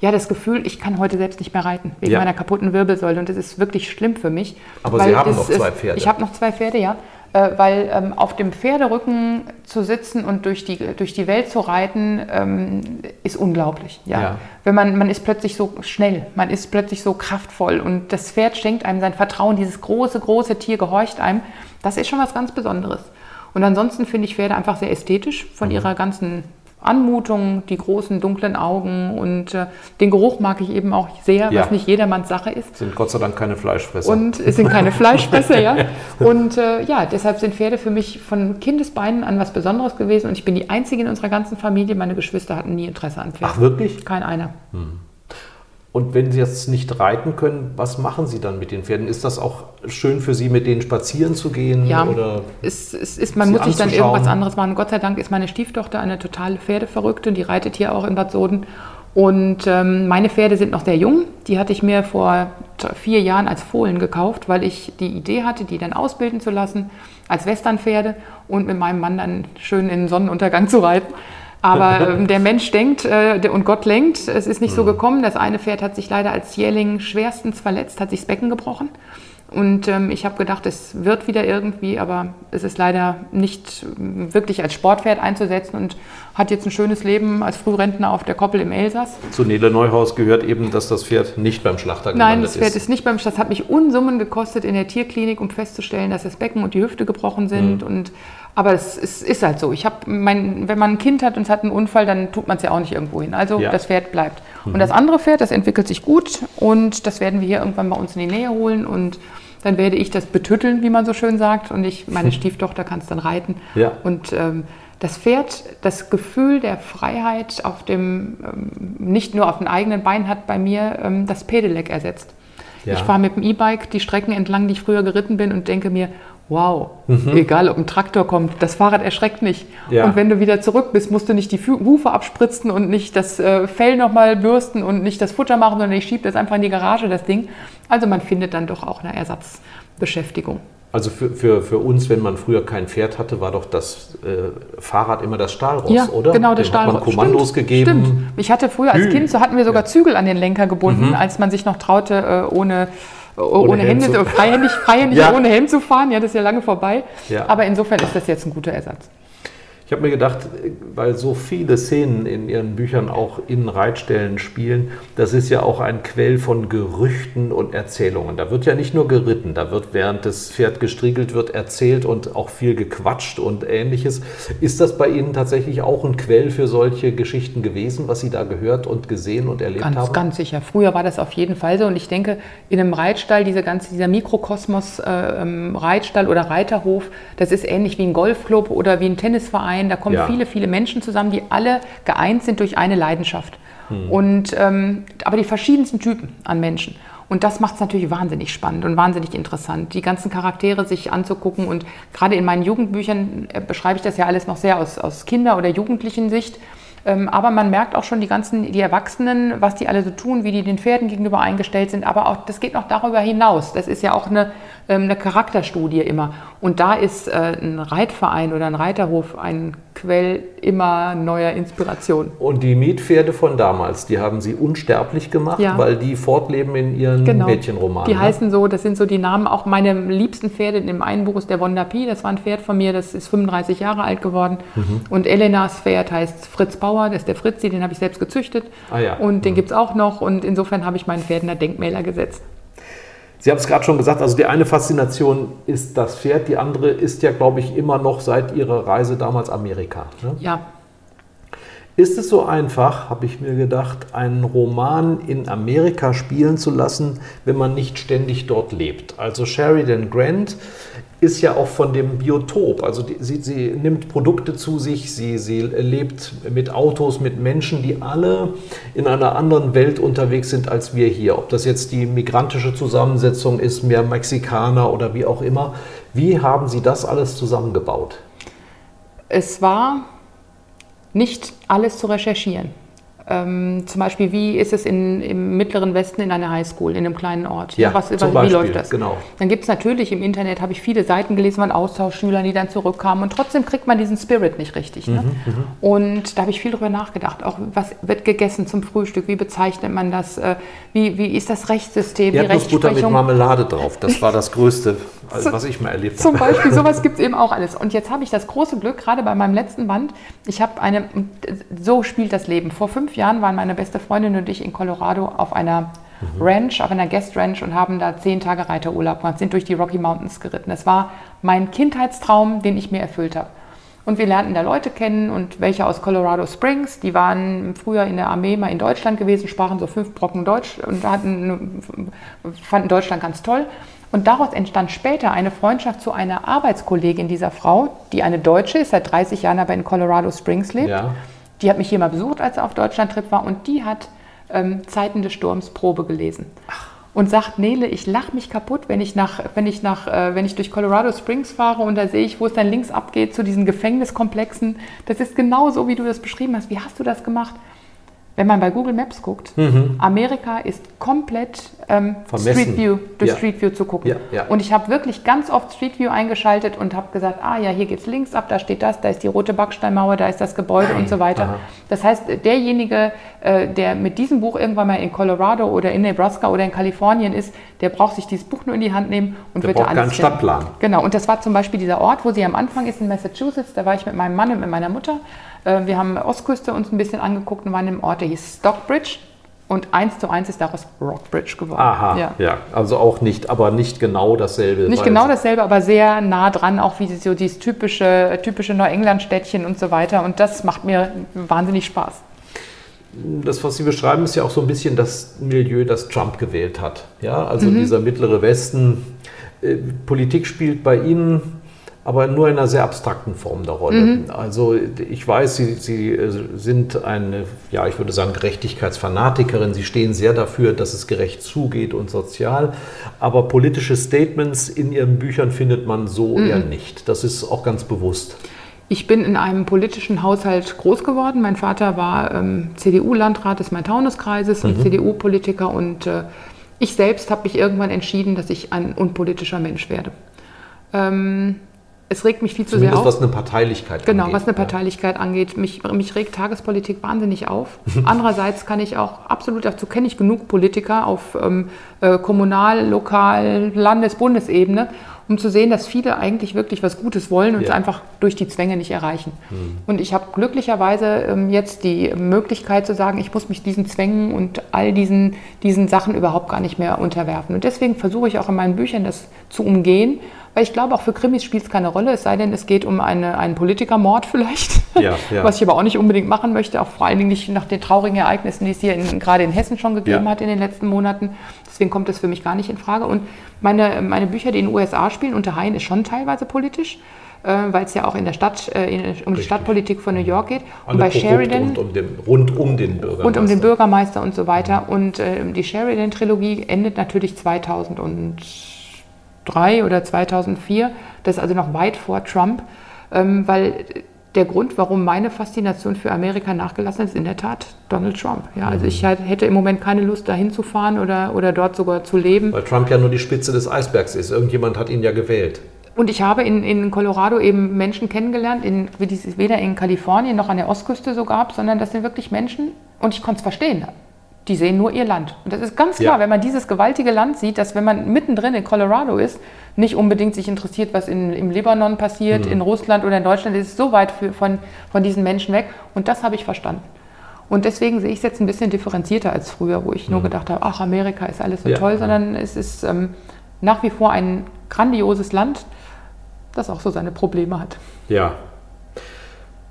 ja, das Gefühl, ich kann heute selbst nicht mehr reiten, wegen ja. meiner kaputten Wirbelsäule. Und das ist wirklich schlimm für mich. Aber Sie haben noch zwei Pferde. Ist, ich habe noch zwei Pferde, ja. Äh, weil ähm, auf dem Pferderücken zu sitzen und durch die, durch die Welt zu reiten, ähm, ist unglaublich. Ja? ja? Wenn man, man ist plötzlich so schnell, man ist plötzlich so kraftvoll und das Pferd schenkt einem sein Vertrauen, dieses große, große Tier gehorcht einem, das ist schon was ganz Besonderes. Und ansonsten finde ich Pferde einfach sehr ästhetisch von mhm. ihrer ganzen Anmutung, die großen dunklen Augen und äh, den Geruch mag ich eben auch sehr, ja. was nicht jedermanns Sache ist. Sind Gott sei Dank keine Fleischfresser. Und es sind keine [laughs] Fleischfresser, ja. [laughs] Und äh, ja, deshalb sind Pferde für mich von Kindesbeinen an was Besonderes gewesen und ich bin die Einzige in unserer ganzen Familie. Meine Geschwister hatten nie Interesse an Pferden. Ach wirklich? Kein einer. Hm. Und wenn Sie jetzt nicht reiten können, was machen Sie dann mit den Pferden? Ist das auch schön für Sie, mit denen spazieren zu gehen? Ja, oder es, es ist, man muss sich dann irgendwas anderes machen. Gott sei Dank ist meine Stieftochter eine totale Pferdeverrückte und die reitet hier auch in Bad Soden. Und ähm, meine Pferde sind noch sehr jung. Die hatte ich mir vor vier Jahren als Fohlen gekauft, weil ich die Idee hatte, die dann ausbilden zu lassen als Westernpferde und mit meinem Mann dann schön in den Sonnenuntergang zu reiten. Aber ähm, der Mensch denkt äh, und Gott lenkt. Es ist nicht so mhm. gekommen. Das eine Pferd hat sich leider als Jährling schwerstens verletzt, hat sich das Becken gebrochen. Und ähm, ich habe gedacht, es wird wieder irgendwie, aber es ist leider nicht wirklich als Sportpferd einzusetzen und hat jetzt ein schönes Leben als Frührentner auf der Koppel im Elsass. Zu Nele Neuhaus gehört eben, dass das Pferd nicht beim Schlachter gelandet ist. Nein, das Pferd ist. ist nicht beim Schlachter. Das hat mich Unsummen gekostet in der Tierklinik, um festzustellen, dass das Becken und die Hüfte gebrochen sind. Mhm. Und aber es ist, ist halt so. Ich habe mein, wenn man ein Kind hat und es hat einen Unfall, dann tut man es ja auch nicht irgendwo hin. Also ja. das Pferd bleibt. Mhm. Und das andere Pferd, das entwickelt sich gut und das werden wir hier irgendwann bei uns in die Nähe holen und dann werde ich das betütteln, wie man so schön sagt, und ich, meine [laughs] Stieftochter kann es dann reiten. Ja. Und ähm, das Pferd das Gefühl der Freiheit auf dem, ähm, nicht nur auf dem eigenen Bein hat bei mir ähm, das Pedelec ersetzt. Ja. Ich fahre mit dem E-Bike die Strecken entlang, die ich früher geritten bin und denke mir, wow, mhm. egal ob ein Traktor kommt, das Fahrrad erschreckt nicht. Ja. Und wenn du wieder zurück bist, musst du nicht die Hufe abspritzen und nicht das äh, Fell nochmal bürsten und nicht das Futter machen, sondern ich schiebe das einfach in die Garage, das Ding. Also man findet dann doch auch eine Ersatzbeschäftigung. Also für, für, für uns, wenn man früher kein Pferd hatte, war doch das äh, Fahrrad immer das Stahlross, ja, oder? genau, das Stahlross. Hat man Kommandos stimmt, gegeben. Stimmt. Ich hatte früher als Kind, so hatten wir sogar Zügel an den Lenker gebunden, mhm. als man sich noch traute, äh, ohne ohne, ohne Hände, zu freihändig, freihändig ja. ohne Helm zu fahren. Ja, das ist ja lange vorbei. Ja. Aber insofern ist das jetzt ein guter Ersatz. Ich habe mir gedacht, weil so viele Szenen in Ihren Büchern auch in Reitstellen spielen, das ist ja auch ein Quell von Gerüchten und Erzählungen. Da wird ja nicht nur geritten, da wird während das Pferd gestriegelt wird erzählt und auch viel gequatscht und ähnliches. Ist das bei Ihnen tatsächlich auch ein Quell für solche Geschichten gewesen, was Sie da gehört und gesehen und erlebt ganz, haben? Ganz sicher. Früher war das auf jeden Fall so und ich denke, in einem Reitstall, diese ganze, dieser Mikrokosmos äh, ähm, Reitstall oder Reiterhof, das ist ähnlich wie ein Golfclub oder wie ein Tennisverein Verein, da kommen ja. viele, viele Menschen zusammen, die alle geeint sind durch eine Leidenschaft. Hm. Und, ähm, aber die verschiedensten Typen an Menschen. Und das macht es natürlich wahnsinnig spannend und wahnsinnig interessant, die ganzen Charaktere sich anzugucken. Und gerade in meinen Jugendbüchern äh, beschreibe ich das ja alles noch sehr aus, aus Kinder- oder Jugendlichen Sicht. Ähm, aber man merkt auch schon die ganzen, die Erwachsenen, was die alle so tun, wie die den Pferden gegenüber eingestellt sind. Aber auch, das geht noch darüber hinaus. Das ist ja auch eine, ähm, eine Charakterstudie immer. Und da ist äh, ein Reitverein oder ein Reiterhof ein Quell immer neuer Inspiration. Und die Mietpferde von damals, die haben Sie unsterblich gemacht, ja. weil die fortleben in Ihren genau. Mädchenromanen. Die ne? heißen so, das sind so die Namen. Auch meine liebsten Pferde in dem einen Buch ist der Wonder Pi. Das war ein Pferd von mir, das ist 35 Jahre alt geworden. Mhm. Und Elenas Pferd heißt Fritz Bauer, das ist der Fritzi, den habe ich selbst gezüchtet. Ah, ja. Und den mhm. gibt es auch noch. Und insofern habe ich meinen Pferden da Denkmäler gesetzt. Sie haben es gerade schon gesagt, also die eine Faszination ist das Pferd, die andere ist ja, glaube ich, immer noch seit Ihrer Reise damals Amerika. Ne? Ja. Ist es so einfach, habe ich mir gedacht, einen Roman in Amerika spielen zu lassen, wenn man nicht ständig dort lebt? Also Sheridan Grant ist ja auch von dem Biotop. Also die, sie, sie nimmt Produkte zu sich, sie, sie lebt mit Autos, mit Menschen, die alle in einer anderen Welt unterwegs sind als wir hier. Ob das jetzt die migrantische Zusammensetzung ist, mehr Mexikaner oder wie auch immer. Wie haben Sie das alles zusammengebaut? Es war nicht alles zu recherchieren. Ähm, zum Beispiel, wie ist es in, im mittleren Westen in einer Highschool, in einem kleinen Ort? Ja, was, zum wie läuft das? Genau. Dann gibt es natürlich im Internet, habe ich viele Seiten gelesen von Austauschschülern, die dann zurückkamen und trotzdem kriegt man diesen Spirit nicht richtig. Ne? Mhm, mhm. und da habe ich viel drüber nachgedacht. Auch was wird gegessen zum Frühstück? Wie bezeichnet man das? Äh, wie, wie ist das Rechtssystem? Die, die Rechtsprechung? mit Marmelade drauf. Das war das Größte, [laughs] also, was ich mal erlebt habe. Zum Beispiel, [laughs] sowas gibt es eben auch alles. Und jetzt habe ich das große Glück, gerade bei meinem letzten Band, ich habe eine, so spielt das Leben. Vor fünf Jahren waren meine beste Freundin und ich in Colorado auf einer mhm. Ranch, auf einer Guest Ranch und haben da zehn Tage Reiterurlaub gemacht, sind durch die Rocky Mountains geritten. Es war mein Kindheitstraum, den ich mir erfüllt habe. Und wir lernten da Leute kennen und welche aus Colorado Springs, die waren früher in der Armee mal in Deutschland gewesen, sprachen so fünf Brocken Deutsch und hatten, fanden Deutschland ganz toll. Und daraus entstand später eine Freundschaft zu einer Arbeitskollegin dieser Frau, die eine Deutsche ist, seit 30 Jahren aber in Colorado Springs lebt. Ja. Die hat mich hier mal besucht, als er auf Deutschland-Trip war und die hat ähm, Zeiten des Sturms Probe gelesen. Ach. Und sagt, Nele, ich lache mich kaputt, wenn ich, nach, wenn, ich nach, äh, wenn ich durch Colorado Springs fahre und da sehe ich, wo es dann links abgeht zu diesen Gefängniskomplexen. Das ist genau so, wie du das beschrieben hast. Wie hast du das gemacht? Wenn man bei Google Maps guckt, mhm. Amerika ist komplett ähm, Street View, durch ja. Street View zu gucken. Ja, ja. Und ich habe wirklich ganz oft Street View eingeschaltet und habe gesagt, ah ja, hier geht es links ab, da steht das, da ist die rote Backsteinmauer, da ist das Gebäude und so weiter. Aha. Das heißt, derjenige, äh, der mit diesem Buch irgendwann mal in Colorado oder in Nebraska oder in Kalifornien ist, der braucht sich dieses Buch nur in die Hand nehmen und der wird da alles keinen Stadtplan. Genau, und das war zum Beispiel dieser Ort, wo sie am Anfang ist in Massachusetts, da war ich mit meinem Mann und mit meiner Mutter wir haben Ostküste uns ein bisschen angeguckt und waren im Ort, der hieß Stockbridge. Und eins zu eins ist daraus Rockbridge geworden. Aha, ja. ja. Also auch nicht, aber nicht genau dasselbe. Nicht genau dasselbe, aber sehr nah dran, auch wie so dieses typische, typische Neuengland-Städtchen und so weiter. Und das macht mir wahnsinnig Spaß. Das, was Sie beschreiben, ist ja auch so ein bisschen das Milieu, das Trump gewählt hat. Ja, also mhm. dieser mittlere Westen. Äh, Politik spielt bei Ihnen aber nur in einer sehr abstrakten Form der Rolle. Mhm. Also ich weiß, Sie, Sie äh, sind eine, ja, ich würde sagen, Gerechtigkeitsfanatikerin. Sie stehen sehr dafür, dass es gerecht zugeht und sozial. Aber politische Statements in Ihren Büchern findet man so mhm. eher nicht. Das ist auch ganz bewusst. Ich bin in einem politischen Haushalt groß geworden. Mein Vater war ähm, CDU-Landrat des Main-Taunus-Kreises und mhm. CDU-Politiker. Und äh, ich selbst habe mich irgendwann entschieden, dass ich ein unpolitischer Mensch werde. Ähm, es regt mich viel zu Zumindest sehr auf. was eine Parteilichkeit genau, angeht. Genau, was eine Parteilichkeit ja. angeht. Mich, mich regt Tagespolitik wahnsinnig auf. Andererseits kann ich auch absolut, dazu kenne ich genug Politiker auf ähm, äh, Kommunal-, Lokal-, Landes-, Bundesebene, um zu sehen, dass viele eigentlich wirklich was Gutes wollen und ja. es einfach durch die Zwänge nicht erreichen. Mhm. Und ich habe glücklicherweise ähm, jetzt die Möglichkeit zu sagen, ich muss mich diesen Zwängen und all diesen, diesen Sachen überhaupt gar nicht mehr unterwerfen. Und deswegen versuche ich auch in meinen Büchern das zu umgehen weil ich glaube, auch für Krimis spielt es keine Rolle, es sei denn, es geht um eine, einen Politikermord vielleicht, ja, ja. [laughs] was ich aber auch nicht unbedingt machen möchte, auch vor allen Dingen nicht nach den traurigen Ereignissen, die es hier in, gerade in Hessen schon gegeben ja. hat in den letzten Monaten. Deswegen kommt das für mich gar nicht in Frage. Und meine, meine Bücher, die in den USA spielen, unter Hain ist schon teilweise politisch äh, weil es ja auch in der Stadt, äh, in, um Richtig. die Stadtpolitik von New York geht. Alle und bei Sheridan. Rund um, den, rund um den Bürgermeister. Rund um den Bürgermeister und so weiter. Und äh, die Sheridan-Trilogie endet natürlich 2000 und 2003 oder 2004, das ist also noch weit vor Trump, ähm, weil der Grund, warum meine Faszination für Amerika nachgelassen ist, in der Tat Donald Trump. Ja, also ich hätte im Moment keine Lust, dahin zu fahren oder, oder dort sogar zu leben. Weil Trump ja nur die Spitze des Eisbergs ist. Irgendjemand hat ihn ja gewählt. Und ich habe in, in Colorado eben Menschen kennengelernt, in, weder in Kalifornien noch an der Ostküste so gab, sondern das sind wirklich Menschen, und ich konnte es verstehen, die sehen nur ihr Land. Und das ist ganz klar, ja. wenn man dieses gewaltige Land sieht, dass wenn man mittendrin in Colorado ist, nicht unbedingt sich interessiert, was in, im Libanon passiert, mhm. in Russland oder in Deutschland, ist es so weit für, von, von diesen Menschen weg. Und das habe ich verstanden. Und deswegen sehe ich es jetzt ein bisschen differenzierter als früher, wo ich nur mhm. gedacht habe, ach, Amerika ist alles so ja. toll, sondern es ist ähm, nach wie vor ein grandioses Land, das auch so seine Probleme hat. Ja.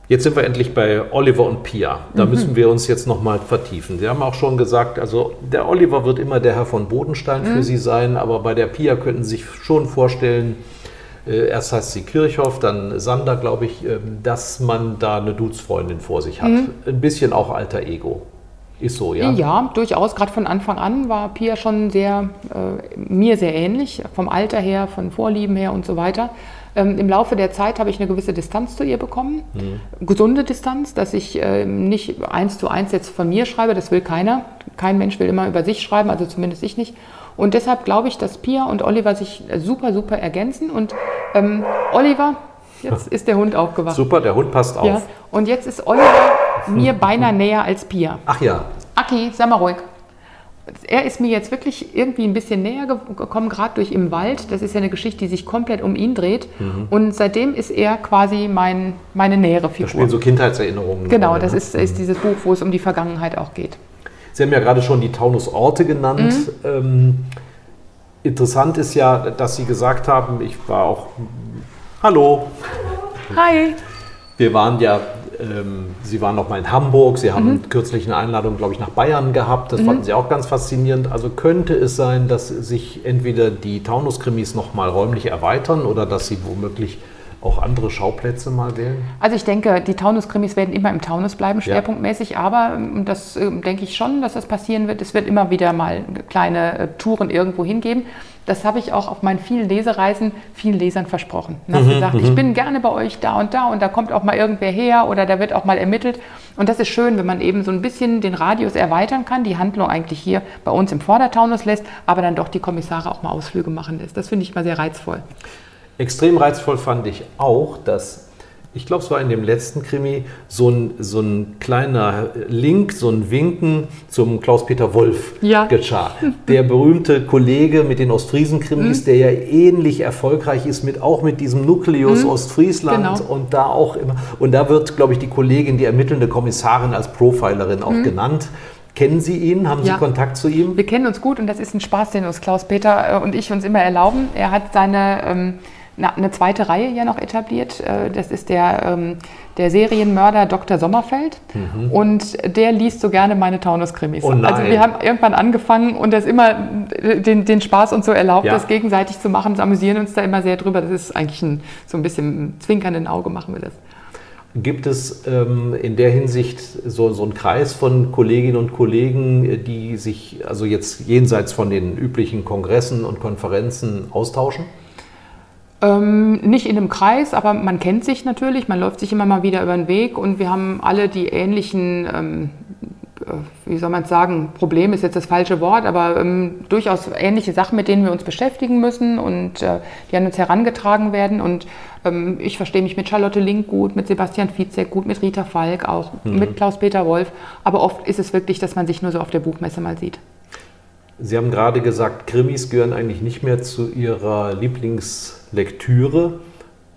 Jetzt sind wir endlich bei Oliver und Pia. Da mhm. müssen wir uns jetzt nochmal vertiefen. Sie haben auch schon gesagt, also der Oliver wird immer der Herr von Bodenstein mhm. für Sie sein, aber bei der Pia könnten Sie sich schon vorstellen, äh, erst heißt sie Kirchhoff, dann Sander, glaube ich, äh, dass man da eine Duzfreundin vor sich hat. Mhm. Ein bisschen auch alter Ego. Ist so, ja? Ja, durchaus. Gerade von Anfang an war Pia schon sehr, äh, mir sehr ähnlich, vom Alter her, von Vorlieben her und so weiter. Ähm, Im Laufe der Zeit habe ich eine gewisse Distanz zu ihr bekommen. Mhm. Gesunde Distanz, dass ich äh, nicht eins zu eins jetzt von mir schreibe, das will keiner. Kein Mensch will immer über sich schreiben, also zumindest ich nicht. Und deshalb glaube ich, dass Pia und Oliver sich super, super ergänzen. Und ähm, Oliver, jetzt [laughs] ist der Hund aufgewacht. Super, der Hund passt auf. Ja, und jetzt ist Oliver mir beinahe näher als Pia. Ach ja. Aki, sei mal ruhig er ist mir jetzt wirklich irgendwie ein bisschen näher gekommen, gerade durch im Wald. Das ist ja eine Geschichte, die sich komplett um ihn dreht. Mhm. Und seitdem ist er quasi mein, meine nähere Figur. Da spielen so Kindheitserinnerungen. Genau, das ne? ist, ist, dieses Buch, wo es um die Vergangenheit auch geht. Sie haben ja gerade schon die Taunusorte genannt. Mhm. Ähm, interessant ist ja, dass Sie gesagt haben, ich war auch. Hallo. Hi. Wir waren ja ähm, Sie waren noch mal in Hamburg, Sie haben mhm. kürzlich eine Einladung, glaube ich, nach Bayern gehabt. Das mhm. fanden Sie auch ganz faszinierend. Also könnte es sein, dass sich entweder die Taunus-Krimis noch mal räumlich erweitern oder dass Sie womöglich auch andere Schauplätze mal wählen? Also ich denke, die Taunus-Krimis werden immer im Taunus bleiben, schwerpunktmäßig, ja. aber ähm, das äh, denke ich schon, dass das passieren wird. Es wird immer wieder mal kleine äh, Touren irgendwo hingeben. Das habe ich auch auf meinen vielen Lesereisen vielen Lesern versprochen. Und habe mhm, gesagt, ich mhm. bin gerne bei euch da und da und da kommt auch mal irgendwer her oder da wird auch mal ermittelt. Und das ist schön, wenn man eben so ein bisschen den Radius erweitern kann, die Handlung eigentlich hier bei uns im Vordertaunus lässt, aber dann doch die Kommissare auch mal Ausflüge machen lässt. Das finde ich mal sehr reizvoll. Extrem reizvoll fand ich auch, dass ich glaube, es war in dem letzten Krimi, so ein, so ein kleiner Link, so ein Winken zum Klaus-Peter Wolf ja. geschah. Der berühmte Kollege mit den Ostfriesen-Krimis, mhm. der ja ähnlich erfolgreich ist, mit, auch mit diesem Nukleus mhm. Ostfriesland genau. und da auch immer. Und da wird, glaube ich, die Kollegin, die ermittelnde Kommissarin als Profilerin auch mhm. genannt. Kennen Sie ihn? Haben ja. Sie Kontakt zu ihm? Wir kennen uns gut und das ist ein Spaß, den uns Klaus-Peter äh, und ich uns immer erlauben. Er hat seine. Ähm, eine zweite Reihe ja noch etabliert. Äh, das ist der, ähm, der Serienmörder Dr. Sommerfeld. Mhm. Und der liest so gerne meine Taunus-Krimis. Oh also wir haben irgendwann angefangen und das immer den, den Spaß uns so erlaubt, ja. das gegenseitig zu machen. Wir amüsieren uns da immer sehr drüber. Das ist eigentlich ein, so ein bisschen zwinkernden Auge machen wir das. Gibt es ähm, in der Hinsicht so, so einen Kreis von Kolleginnen und Kollegen, die sich also jetzt jenseits von den üblichen Kongressen und Konferenzen austauschen? Ähm, nicht in einem Kreis, aber man kennt sich natürlich, man läuft sich immer mal wieder über den Weg und wir haben alle die ähnlichen, ähm, äh, wie soll man es sagen, Problem ist jetzt das falsche Wort, aber ähm, durchaus ähnliche Sachen, mit denen wir uns beschäftigen müssen und äh, die an uns herangetragen werden. Und ähm, ich verstehe mich mit Charlotte Link gut, mit Sebastian Fizek gut, mit Rita Falk auch, mhm. mit Klaus-Peter Wolf. Aber oft ist es wirklich, dass man sich nur so auf der Buchmesse mal sieht. Sie haben gerade gesagt, Krimis gehören eigentlich nicht mehr zu Ihrer Lieblingslektüre.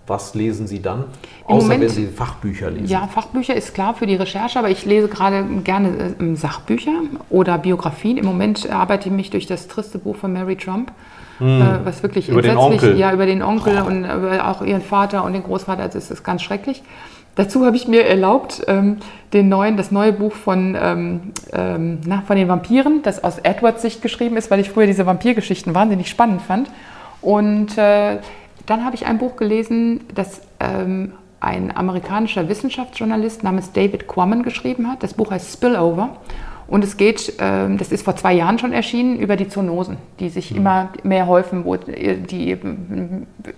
Was lesen Sie dann? Im Außer Moment, wenn Sie Fachbücher lesen. Ja, Fachbücher ist klar für die Recherche, aber ich lese gerade gerne äh, Sachbücher oder Biografien. Im Moment arbeite ich mich durch das triste Buch von Mary Trump, hm. äh, was wirklich über entsetzlich, den Onkel. ja, über den Onkel oh. und über auch ihren Vater und den Großvater, also ist das ganz schrecklich. Dazu habe ich mir erlaubt, ähm, den neuen, das neue Buch von, ähm, ähm, na, von den Vampiren, das aus Edwards Sicht geschrieben ist, weil ich früher diese Vampirgeschichten wahnsinnig spannend fand. Und äh, dann habe ich ein Buch gelesen, das ähm, ein amerikanischer Wissenschaftsjournalist namens David Quammen geschrieben hat. Das Buch heißt Spillover. Und es geht, ähm, das ist vor zwei Jahren schon erschienen, über die Zoonosen, die sich mhm. immer mehr häufen, wo die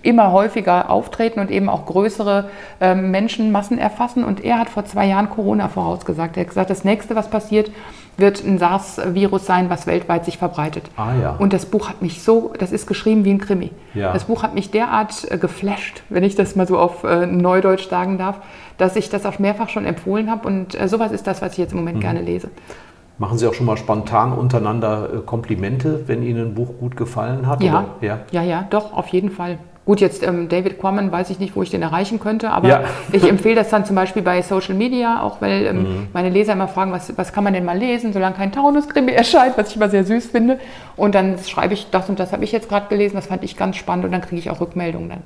immer häufiger auftreten und eben auch größere ähm, Menschenmassen erfassen. Und er hat vor zwei Jahren Corona vorausgesagt. Er hat gesagt, das nächste, was passiert, wird ein SARS-Virus sein, was weltweit sich verbreitet. Ah, ja. Und das Buch hat mich so, das ist geschrieben wie ein Krimi. Ja. Das Buch hat mich derart äh, geflasht, wenn ich das mal so auf äh, Neudeutsch sagen darf, dass ich das auch mehrfach schon empfohlen habe. Und äh, sowas ist das, was ich jetzt im Moment mhm. gerne lese. Machen Sie auch schon mal spontan untereinander äh, Komplimente, wenn Ihnen ein Buch gut gefallen hat? Ja, ja, ja, ja, doch, auf jeden Fall. Gut, jetzt ähm, David Quammen weiß ich nicht, wo ich den erreichen könnte, aber ja. [laughs] ich empfehle das dann zum Beispiel bei Social Media, auch weil ähm, mhm. meine Leser immer fragen, was, was kann man denn mal lesen, solange kein Taunuskrimi [laughs] erscheint, was ich immer sehr süß finde. Und dann schreibe ich, das und das habe ich jetzt gerade gelesen, das fand ich ganz spannend und dann kriege ich auch Rückmeldungen dann.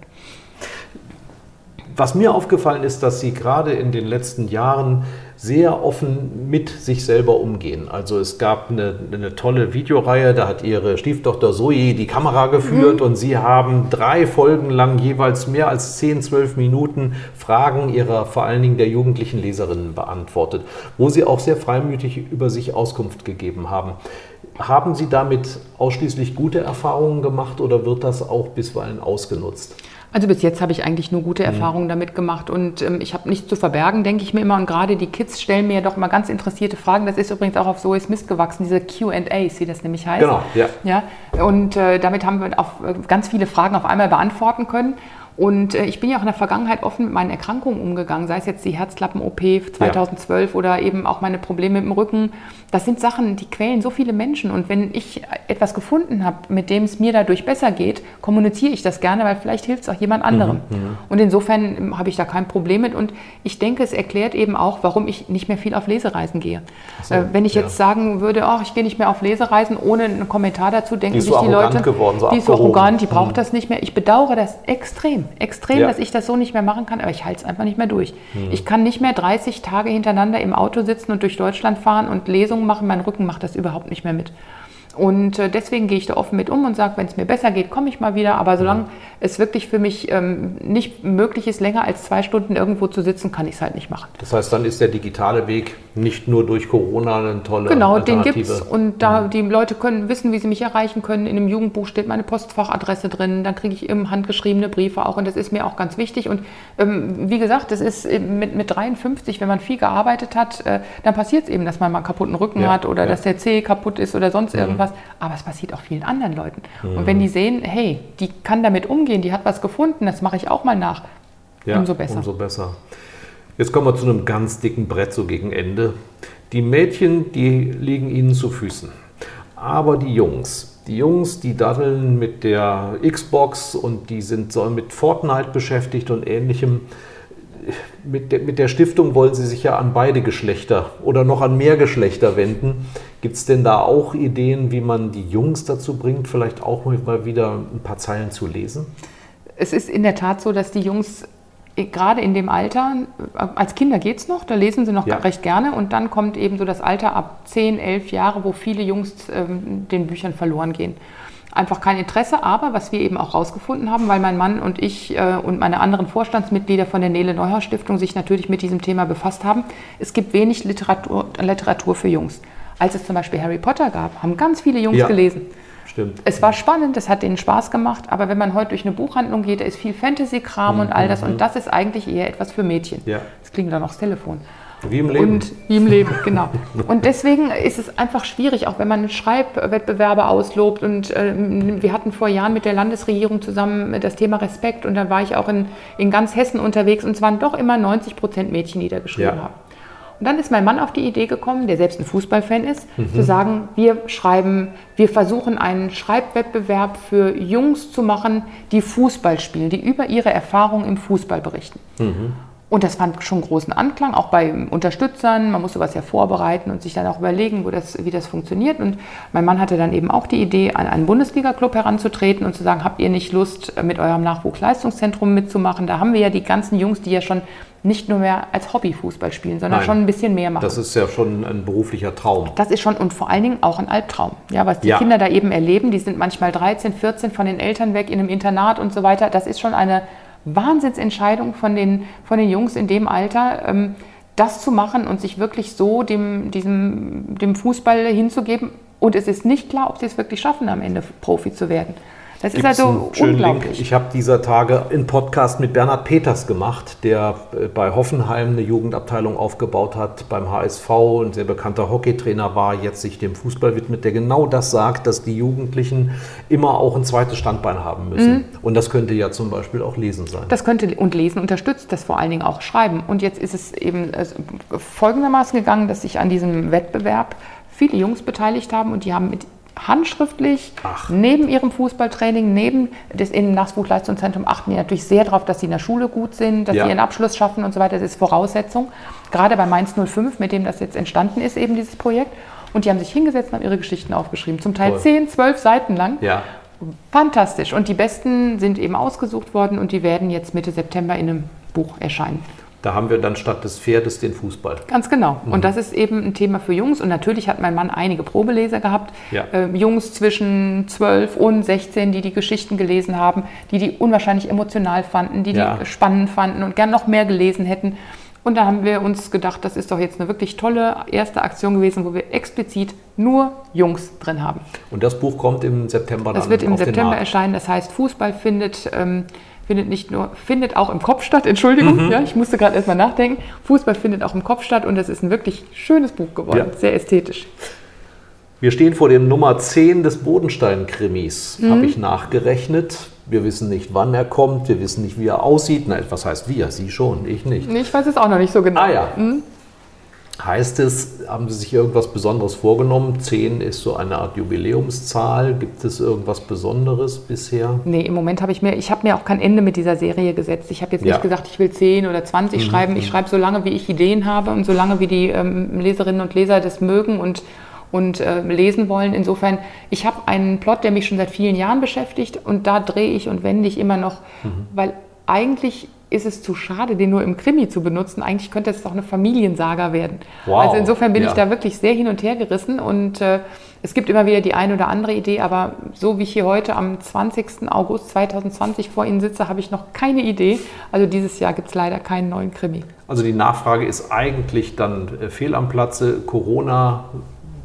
Was mir aufgefallen ist, dass Sie gerade in den letzten Jahren sehr offen mit sich selber umgehen. Also es gab eine, eine tolle Videoreihe, da hat ihre Stieftochter Zoe die Kamera geführt mhm. und sie haben drei Folgen lang jeweils mehr als 10, 12 Minuten Fragen ihrer vor allen Dingen der jugendlichen Leserinnen beantwortet, wo sie auch sehr freimütig über sich Auskunft gegeben haben. Haben Sie damit ausschließlich gute Erfahrungen gemacht oder wird das auch bisweilen ausgenutzt? Also bis jetzt habe ich eigentlich nur gute mhm. Erfahrungen mhm. damit gemacht und ähm, ich habe nichts zu verbergen, denke ich mir immer. Und gerade die Kids stellen mir doch mal ganz interessierte Fragen. Das ist übrigens auch auf Zoe Smith gewachsen, diese Q&As, wie das nämlich heißt. Genau, ja. ja und äh, damit haben wir auf, äh, ganz viele Fragen auf einmal beantworten können. Und äh, ich bin ja auch in der Vergangenheit offen mit meinen Erkrankungen umgegangen, sei es jetzt die Herzklappen-OP 2012 ja. oder eben auch meine Probleme mit dem Rücken. Das sind Sachen, die quälen so viele Menschen. Und wenn ich etwas gefunden habe, mit dem es mir dadurch besser geht, kommuniziere ich das gerne, weil vielleicht hilft es auch jemand anderem. Mhm, mhm. und insofern ähm, habe ich da kein Problem mit. Und ich denke, es erklärt eben auch, warum ich nicht mehr viel auf Lesereisen gehe. So, äh, wenn ich ja. jetzt sagen würde, oh, ich gehe nicht mehr auf Lesereisen, ohne einen Kommentar dazu, denken sich so die Leute, geworden, so die ist so arrogant, die braucht mhm. das nicht mehr. Ich bedauere das extrem extrem, ja. dass ich das so nicht mehr machen kann, aber ich halte es einfach nicht mehr durch. Mhm. Ich kann nicht mehr 30 Tage hintereinander im Auto sitzen und durch Deutschland fahren und Lesungen machen. Mein Rücken macht das überhaupt nicht mehr mit. Und äh, deswegen gehe ich da offen mit um und sage, wenn es mir besser geht, komme ich mal wieder. Aber solange es wirklich für mich ähm, nicht möglich ist, länger als zwei Stunden irgendwo zu sitzen, kann ich es halt nicht machen. Das heißt, dann ist der digitale Weg nicht nur durch Corona eine tolle Genau, den gibt es. Und da mhm. die Leute können wissen, wie sie mich erreichen können. In dem Jugendbuch steht meine Postfachadresse drin. Dann kriege ich eben handgeschriebene Briefe auch. Und das ist mir auch ganz wichtig. Und ähm, wie gesagt, das ist mit, mit 53, wenn man viel gearbeitet hat, äh, dann passiert es eben, dass man mal einen kaputten Rücken ja, hat oder ja. dass der Zeh kaputt ist oder sonst mhm. Irgendwas was, aber es passiert auch vielen anderen Leuten. Mhm. Und wenn die sehen, hey, die kann damit umgehen, die hat was gefunden, das mache ich auch mal nach, ja, umso besser. Umso besser. Jetzt kommen wir zu einem ganz dicken Brett so gegen Ende. Die Mädchen, die liegen ihnen zu Füßen. Aber die Jungs, die Jungs, die daddeln mit der Xbox und die sind so mit Fortnite beschäftigt und ähnlichem mit der, mit der Stiftung wollen Sie sich ja an beide Geschlechter oder noch an mehr Geschlechter wenden. Gibt es denn da auch Ideen, wie man die Jungs dazu bringt, vielleicht auch mal wieder ein paar Zeilen zu lesen? Es ist in der Tat so, dass die Jungs äh, gerade in dem Alter, äh, als Kinder geht es noch, da lesen sie noch ja. recht gerne und dann kommt eben so das Alter ab 10, 11 Jahre, wo viele Jungs ähm, den Büchern verloren gehen einfach kein Interesse. Aber was wir eben auch herausgefunden haben, weil mein Mann und ich äh, und meine anderen Vorstandsmitglieder von der Nele Neuhaus Stiftung sich natürlich mit diesem Thema befasst haben, es gibt wenig Literatur, Literatur für Jungs. Als es zum Beispiel Harry Potter gab, haben ganz viele Jungs ja. gelesen. Stimmt. Es war spannend, es hat denen Spaß gemacht, aber wenn man heute durch eine Buchhandlung geht, da ist viel Fantasy-Kram mhm. und all das und mhm. das ist eigentlich eher etwas für Mädchen. Ja. Das klingt dann auch das Telefon. Wie im Leben. Und wie im Leben, [laughs] genau. Und deswegen ist es einfach schwierig, auch wenn man Schreibwettbewerbe auslobt. Und äh, wir hatten vor Jahren mit der Landesregierung zusammen das Thema Respekt und da war ich auch in, in ganz Hessen unterwegs und es waren doch immer 90 Prozent Mädchen, die da geschrieben ja. haben. Und dann ist mein Mann auf die Idee gekommen, der selbst ein Fußballfan ist, mhm. zu sagen, wir schreiben, wir versuchen einen Schreibwettbewerb für Jungs zu machen, die Fußball spielen, die über ihre Erfahrungen im Fußball berichten. Mhm. Und das fand schon großen Anklang, auch bei Unterstützern. Man muss sowas ja vorbereiten und sich dann auch überlegen, wo das, wie das funktioniert. Und mein Mann hatte dann eben auch die Idee, an einen Bundesliga-Club heranzutreten und zu sagen, habt ihr nicht Lust, mit eurem Nachwuchsleistungszentrum mitzumachen? Da haben wir ja die ganzen Jungs, die ja schon nicht nur mehr als Hobby Fußball spielen, sondern Nein, schon ein bisschen mehr machen. Das ist ja schon ein beruflicher Traum. Das ist schon und vor allen Dingen auch ein Albtraum. Ja, was die ja. Kinder da eben erleben, die sind manchmal 13, 14 von den Eltern weg in einem Internat und so weiter. Das ist schon eine Wahnsinnsentscheidung von den, von den Jungs in dem Alter. Ähm, das zu machen und sich wirklich so dem, diesem, dem Fußball hinzugeben. Und es ist nicht klar, ob sie es wirklich schaffen, am Ende Profi zu werden. Das Gibt's ist also unglaublich. Link. Ich habe dieser Tage einen Podcast mit Bernhard Peters gemacht, der äh, bei Hoffenheim eine Jugendabteilung aufgebaut hat, beim HSV ein sehr bekannter Hockeytrainer war, jetzt sich dem Fußball widmet, der genau das sagt, dass die Jugendlichen immer auch ein zweites Standbein haben müssen. Mhm. Und das könnte ja zum Beispiel auch Lesen sein. Das könnte und Lesen unterstützt das vor allen Dingen auch Schreiben. Und jetzt ist es eben äh, folgendermaßen gegangen, dass sich an diesem Wettbewerb viele Jungs beteiligt haben und die haben mit handschriftlich Ach. neben ihrem Fußballtraining, neben des Nachwuchsleistungszentrum achten die natürlich sehr darauf, dass sie in der Schule gut sind, dass ja. sie ihren Abschluss schaffen und so weiter. Das ist Voraussetzung. Gerade bei Mainz 05, mit dem das jetzt entstanden ist, eben dieses Projekt. Und die haben sich hingesetzt und haben ihre Geschichten aufgeschrieben. Zum Teil Toll. 10, 12 Seiten lang. Ja. Fantastisch. Und die besten sind eben ausgesucht worden und die werden jetzt Mitte September in einem Buch erscheinen. Da haben wir dann statt des Pferdes den Fußball. Ganz genau. Mhm. Und das ist eben ein Thema für Jungs. Und natürlich hat mein Mann einige Probeleser gehabt. Ja. Äh, Jungs zwischen 12 und 16, die die Geschichten gelesen haben, die die unwahrscheinlich emotional fanden, die ja. die spannend fanden und gern noch mehr gelesen hätten. Und da haben wir uns gedacht, das ist doch jetzt eine wirklich tolle erste Aktion gewesen, wo wir explizit nur Jungs drin haben. Und das Buch kommt im September dann Das wird im September erscheinen. Das heißt, Fußball findet ähm, findet nicht nur, findet auch im Kopf statt, Entschuldigung, mhm. ja, ich musste gerade erstmal nachdenken. Fußball findet auch im Kopf statt und es ist ein wirklich schönes Buch geworden, ja. sehr ästhetisch. Wir stehen vor dem Nummer 10 des Bodenstein-Krimis, mhm. habe ich nachgerechnet. Wir wissen nicht, wann er kommt, wir wissen nicht, wie er aussieht. Na, was heißt wir? Sie schon, ich nicht. Ich weiß es auch noch nicht so genau. Ah ja. Mhm. Heißt es, haben Sie sich irgendwas Besonderes vorgenommen? Zehn ist so eine Art Jubiläumszahl. Gibt es irgendwas Besonderes bisher? Nee, im Moment habe ich mir, ich habe mir auch kein Ende mit dieser Serie gesetzt. Ich habe jetzt ja. nicht gesagt, ich will zehn oder zwanzig mhm. schreiben. Ich mhm. schreibe so lange, wie ich Ideen habe und so lange, wie die ähm, Leserinnen und Leser das mögen und, und äh, lesen wollen. Insofern, ich habe einen Plot, der mich schon seit vielen Jahren beschäftigt und da drehe ich und wende ich immer noch, mhm. weil eigentlich ist es zu schade, den nur im Krimi zu benutzen. Eigentlich könnte es doch eine Familiensaga werden. Wow. Also insofern bin ja. ich da wirklich sehr hin und her gerissen und äh, es gibt immer wieder die eine oder andere Idee, aber so wie ich hier heute am 20. August 2020 vor Ihnen sitze, habe ich noch keine Idee. Also dieses Jahr gibt es leider keinen neuen Krimi. Also die Nachfrage ist eigentlich dann äh, fehl am Platze. Corona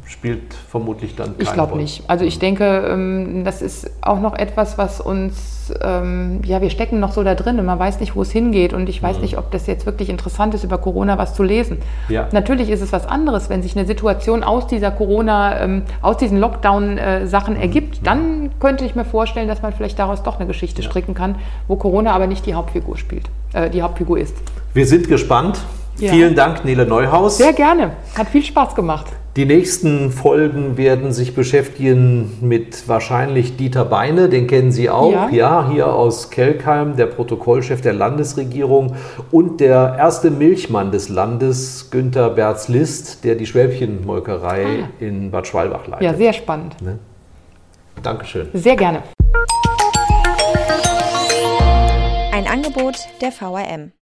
spielt vermutlich dann keine Ich glaube nicht. Also ich denke, ähm, das ist auch noch etwas, was uns, ähm, ja, wir stecken noch so da drin und man weiß nicht, wo es hingeht und ich weiß mhm. nicht, ob das jetzt wirklich interessant ist, über Corona was zu lesen. Ja. Natürlich ist es was anderes, wenn sich eine Situation aus dieser Corona, ähm, aus diesen Lockdown-Sachen ergibt, mhm. dann könnte ich mir vorstellen, dass man vielleicht daraus doch eine Geschichte ja. stricken kann, wo Corona aber nicht die Hauptfigur spielt, äh, die Hauptfigur ist. Wir sind gespannt. Ja. Vielen Dank, Nele Neuhaus. Sehr gerne. Hat viel Spaß gemacht. Die nächsten Folgen werden sich beschäftigen mit wahrscheinlich Dieter Beine, den kennen Sie auch, ja, ja hier aus Kelkheim, der Protokollchef der Landesregierung und der erste Milchmann des Landes, Günther Berz-List, der die Schwäbchenmolkerei ah. in Bad Schwalbach leitet. Ja, sehr spannend. Ne? Dankeschön. Sehr gerne. Ein Angebot der VRM.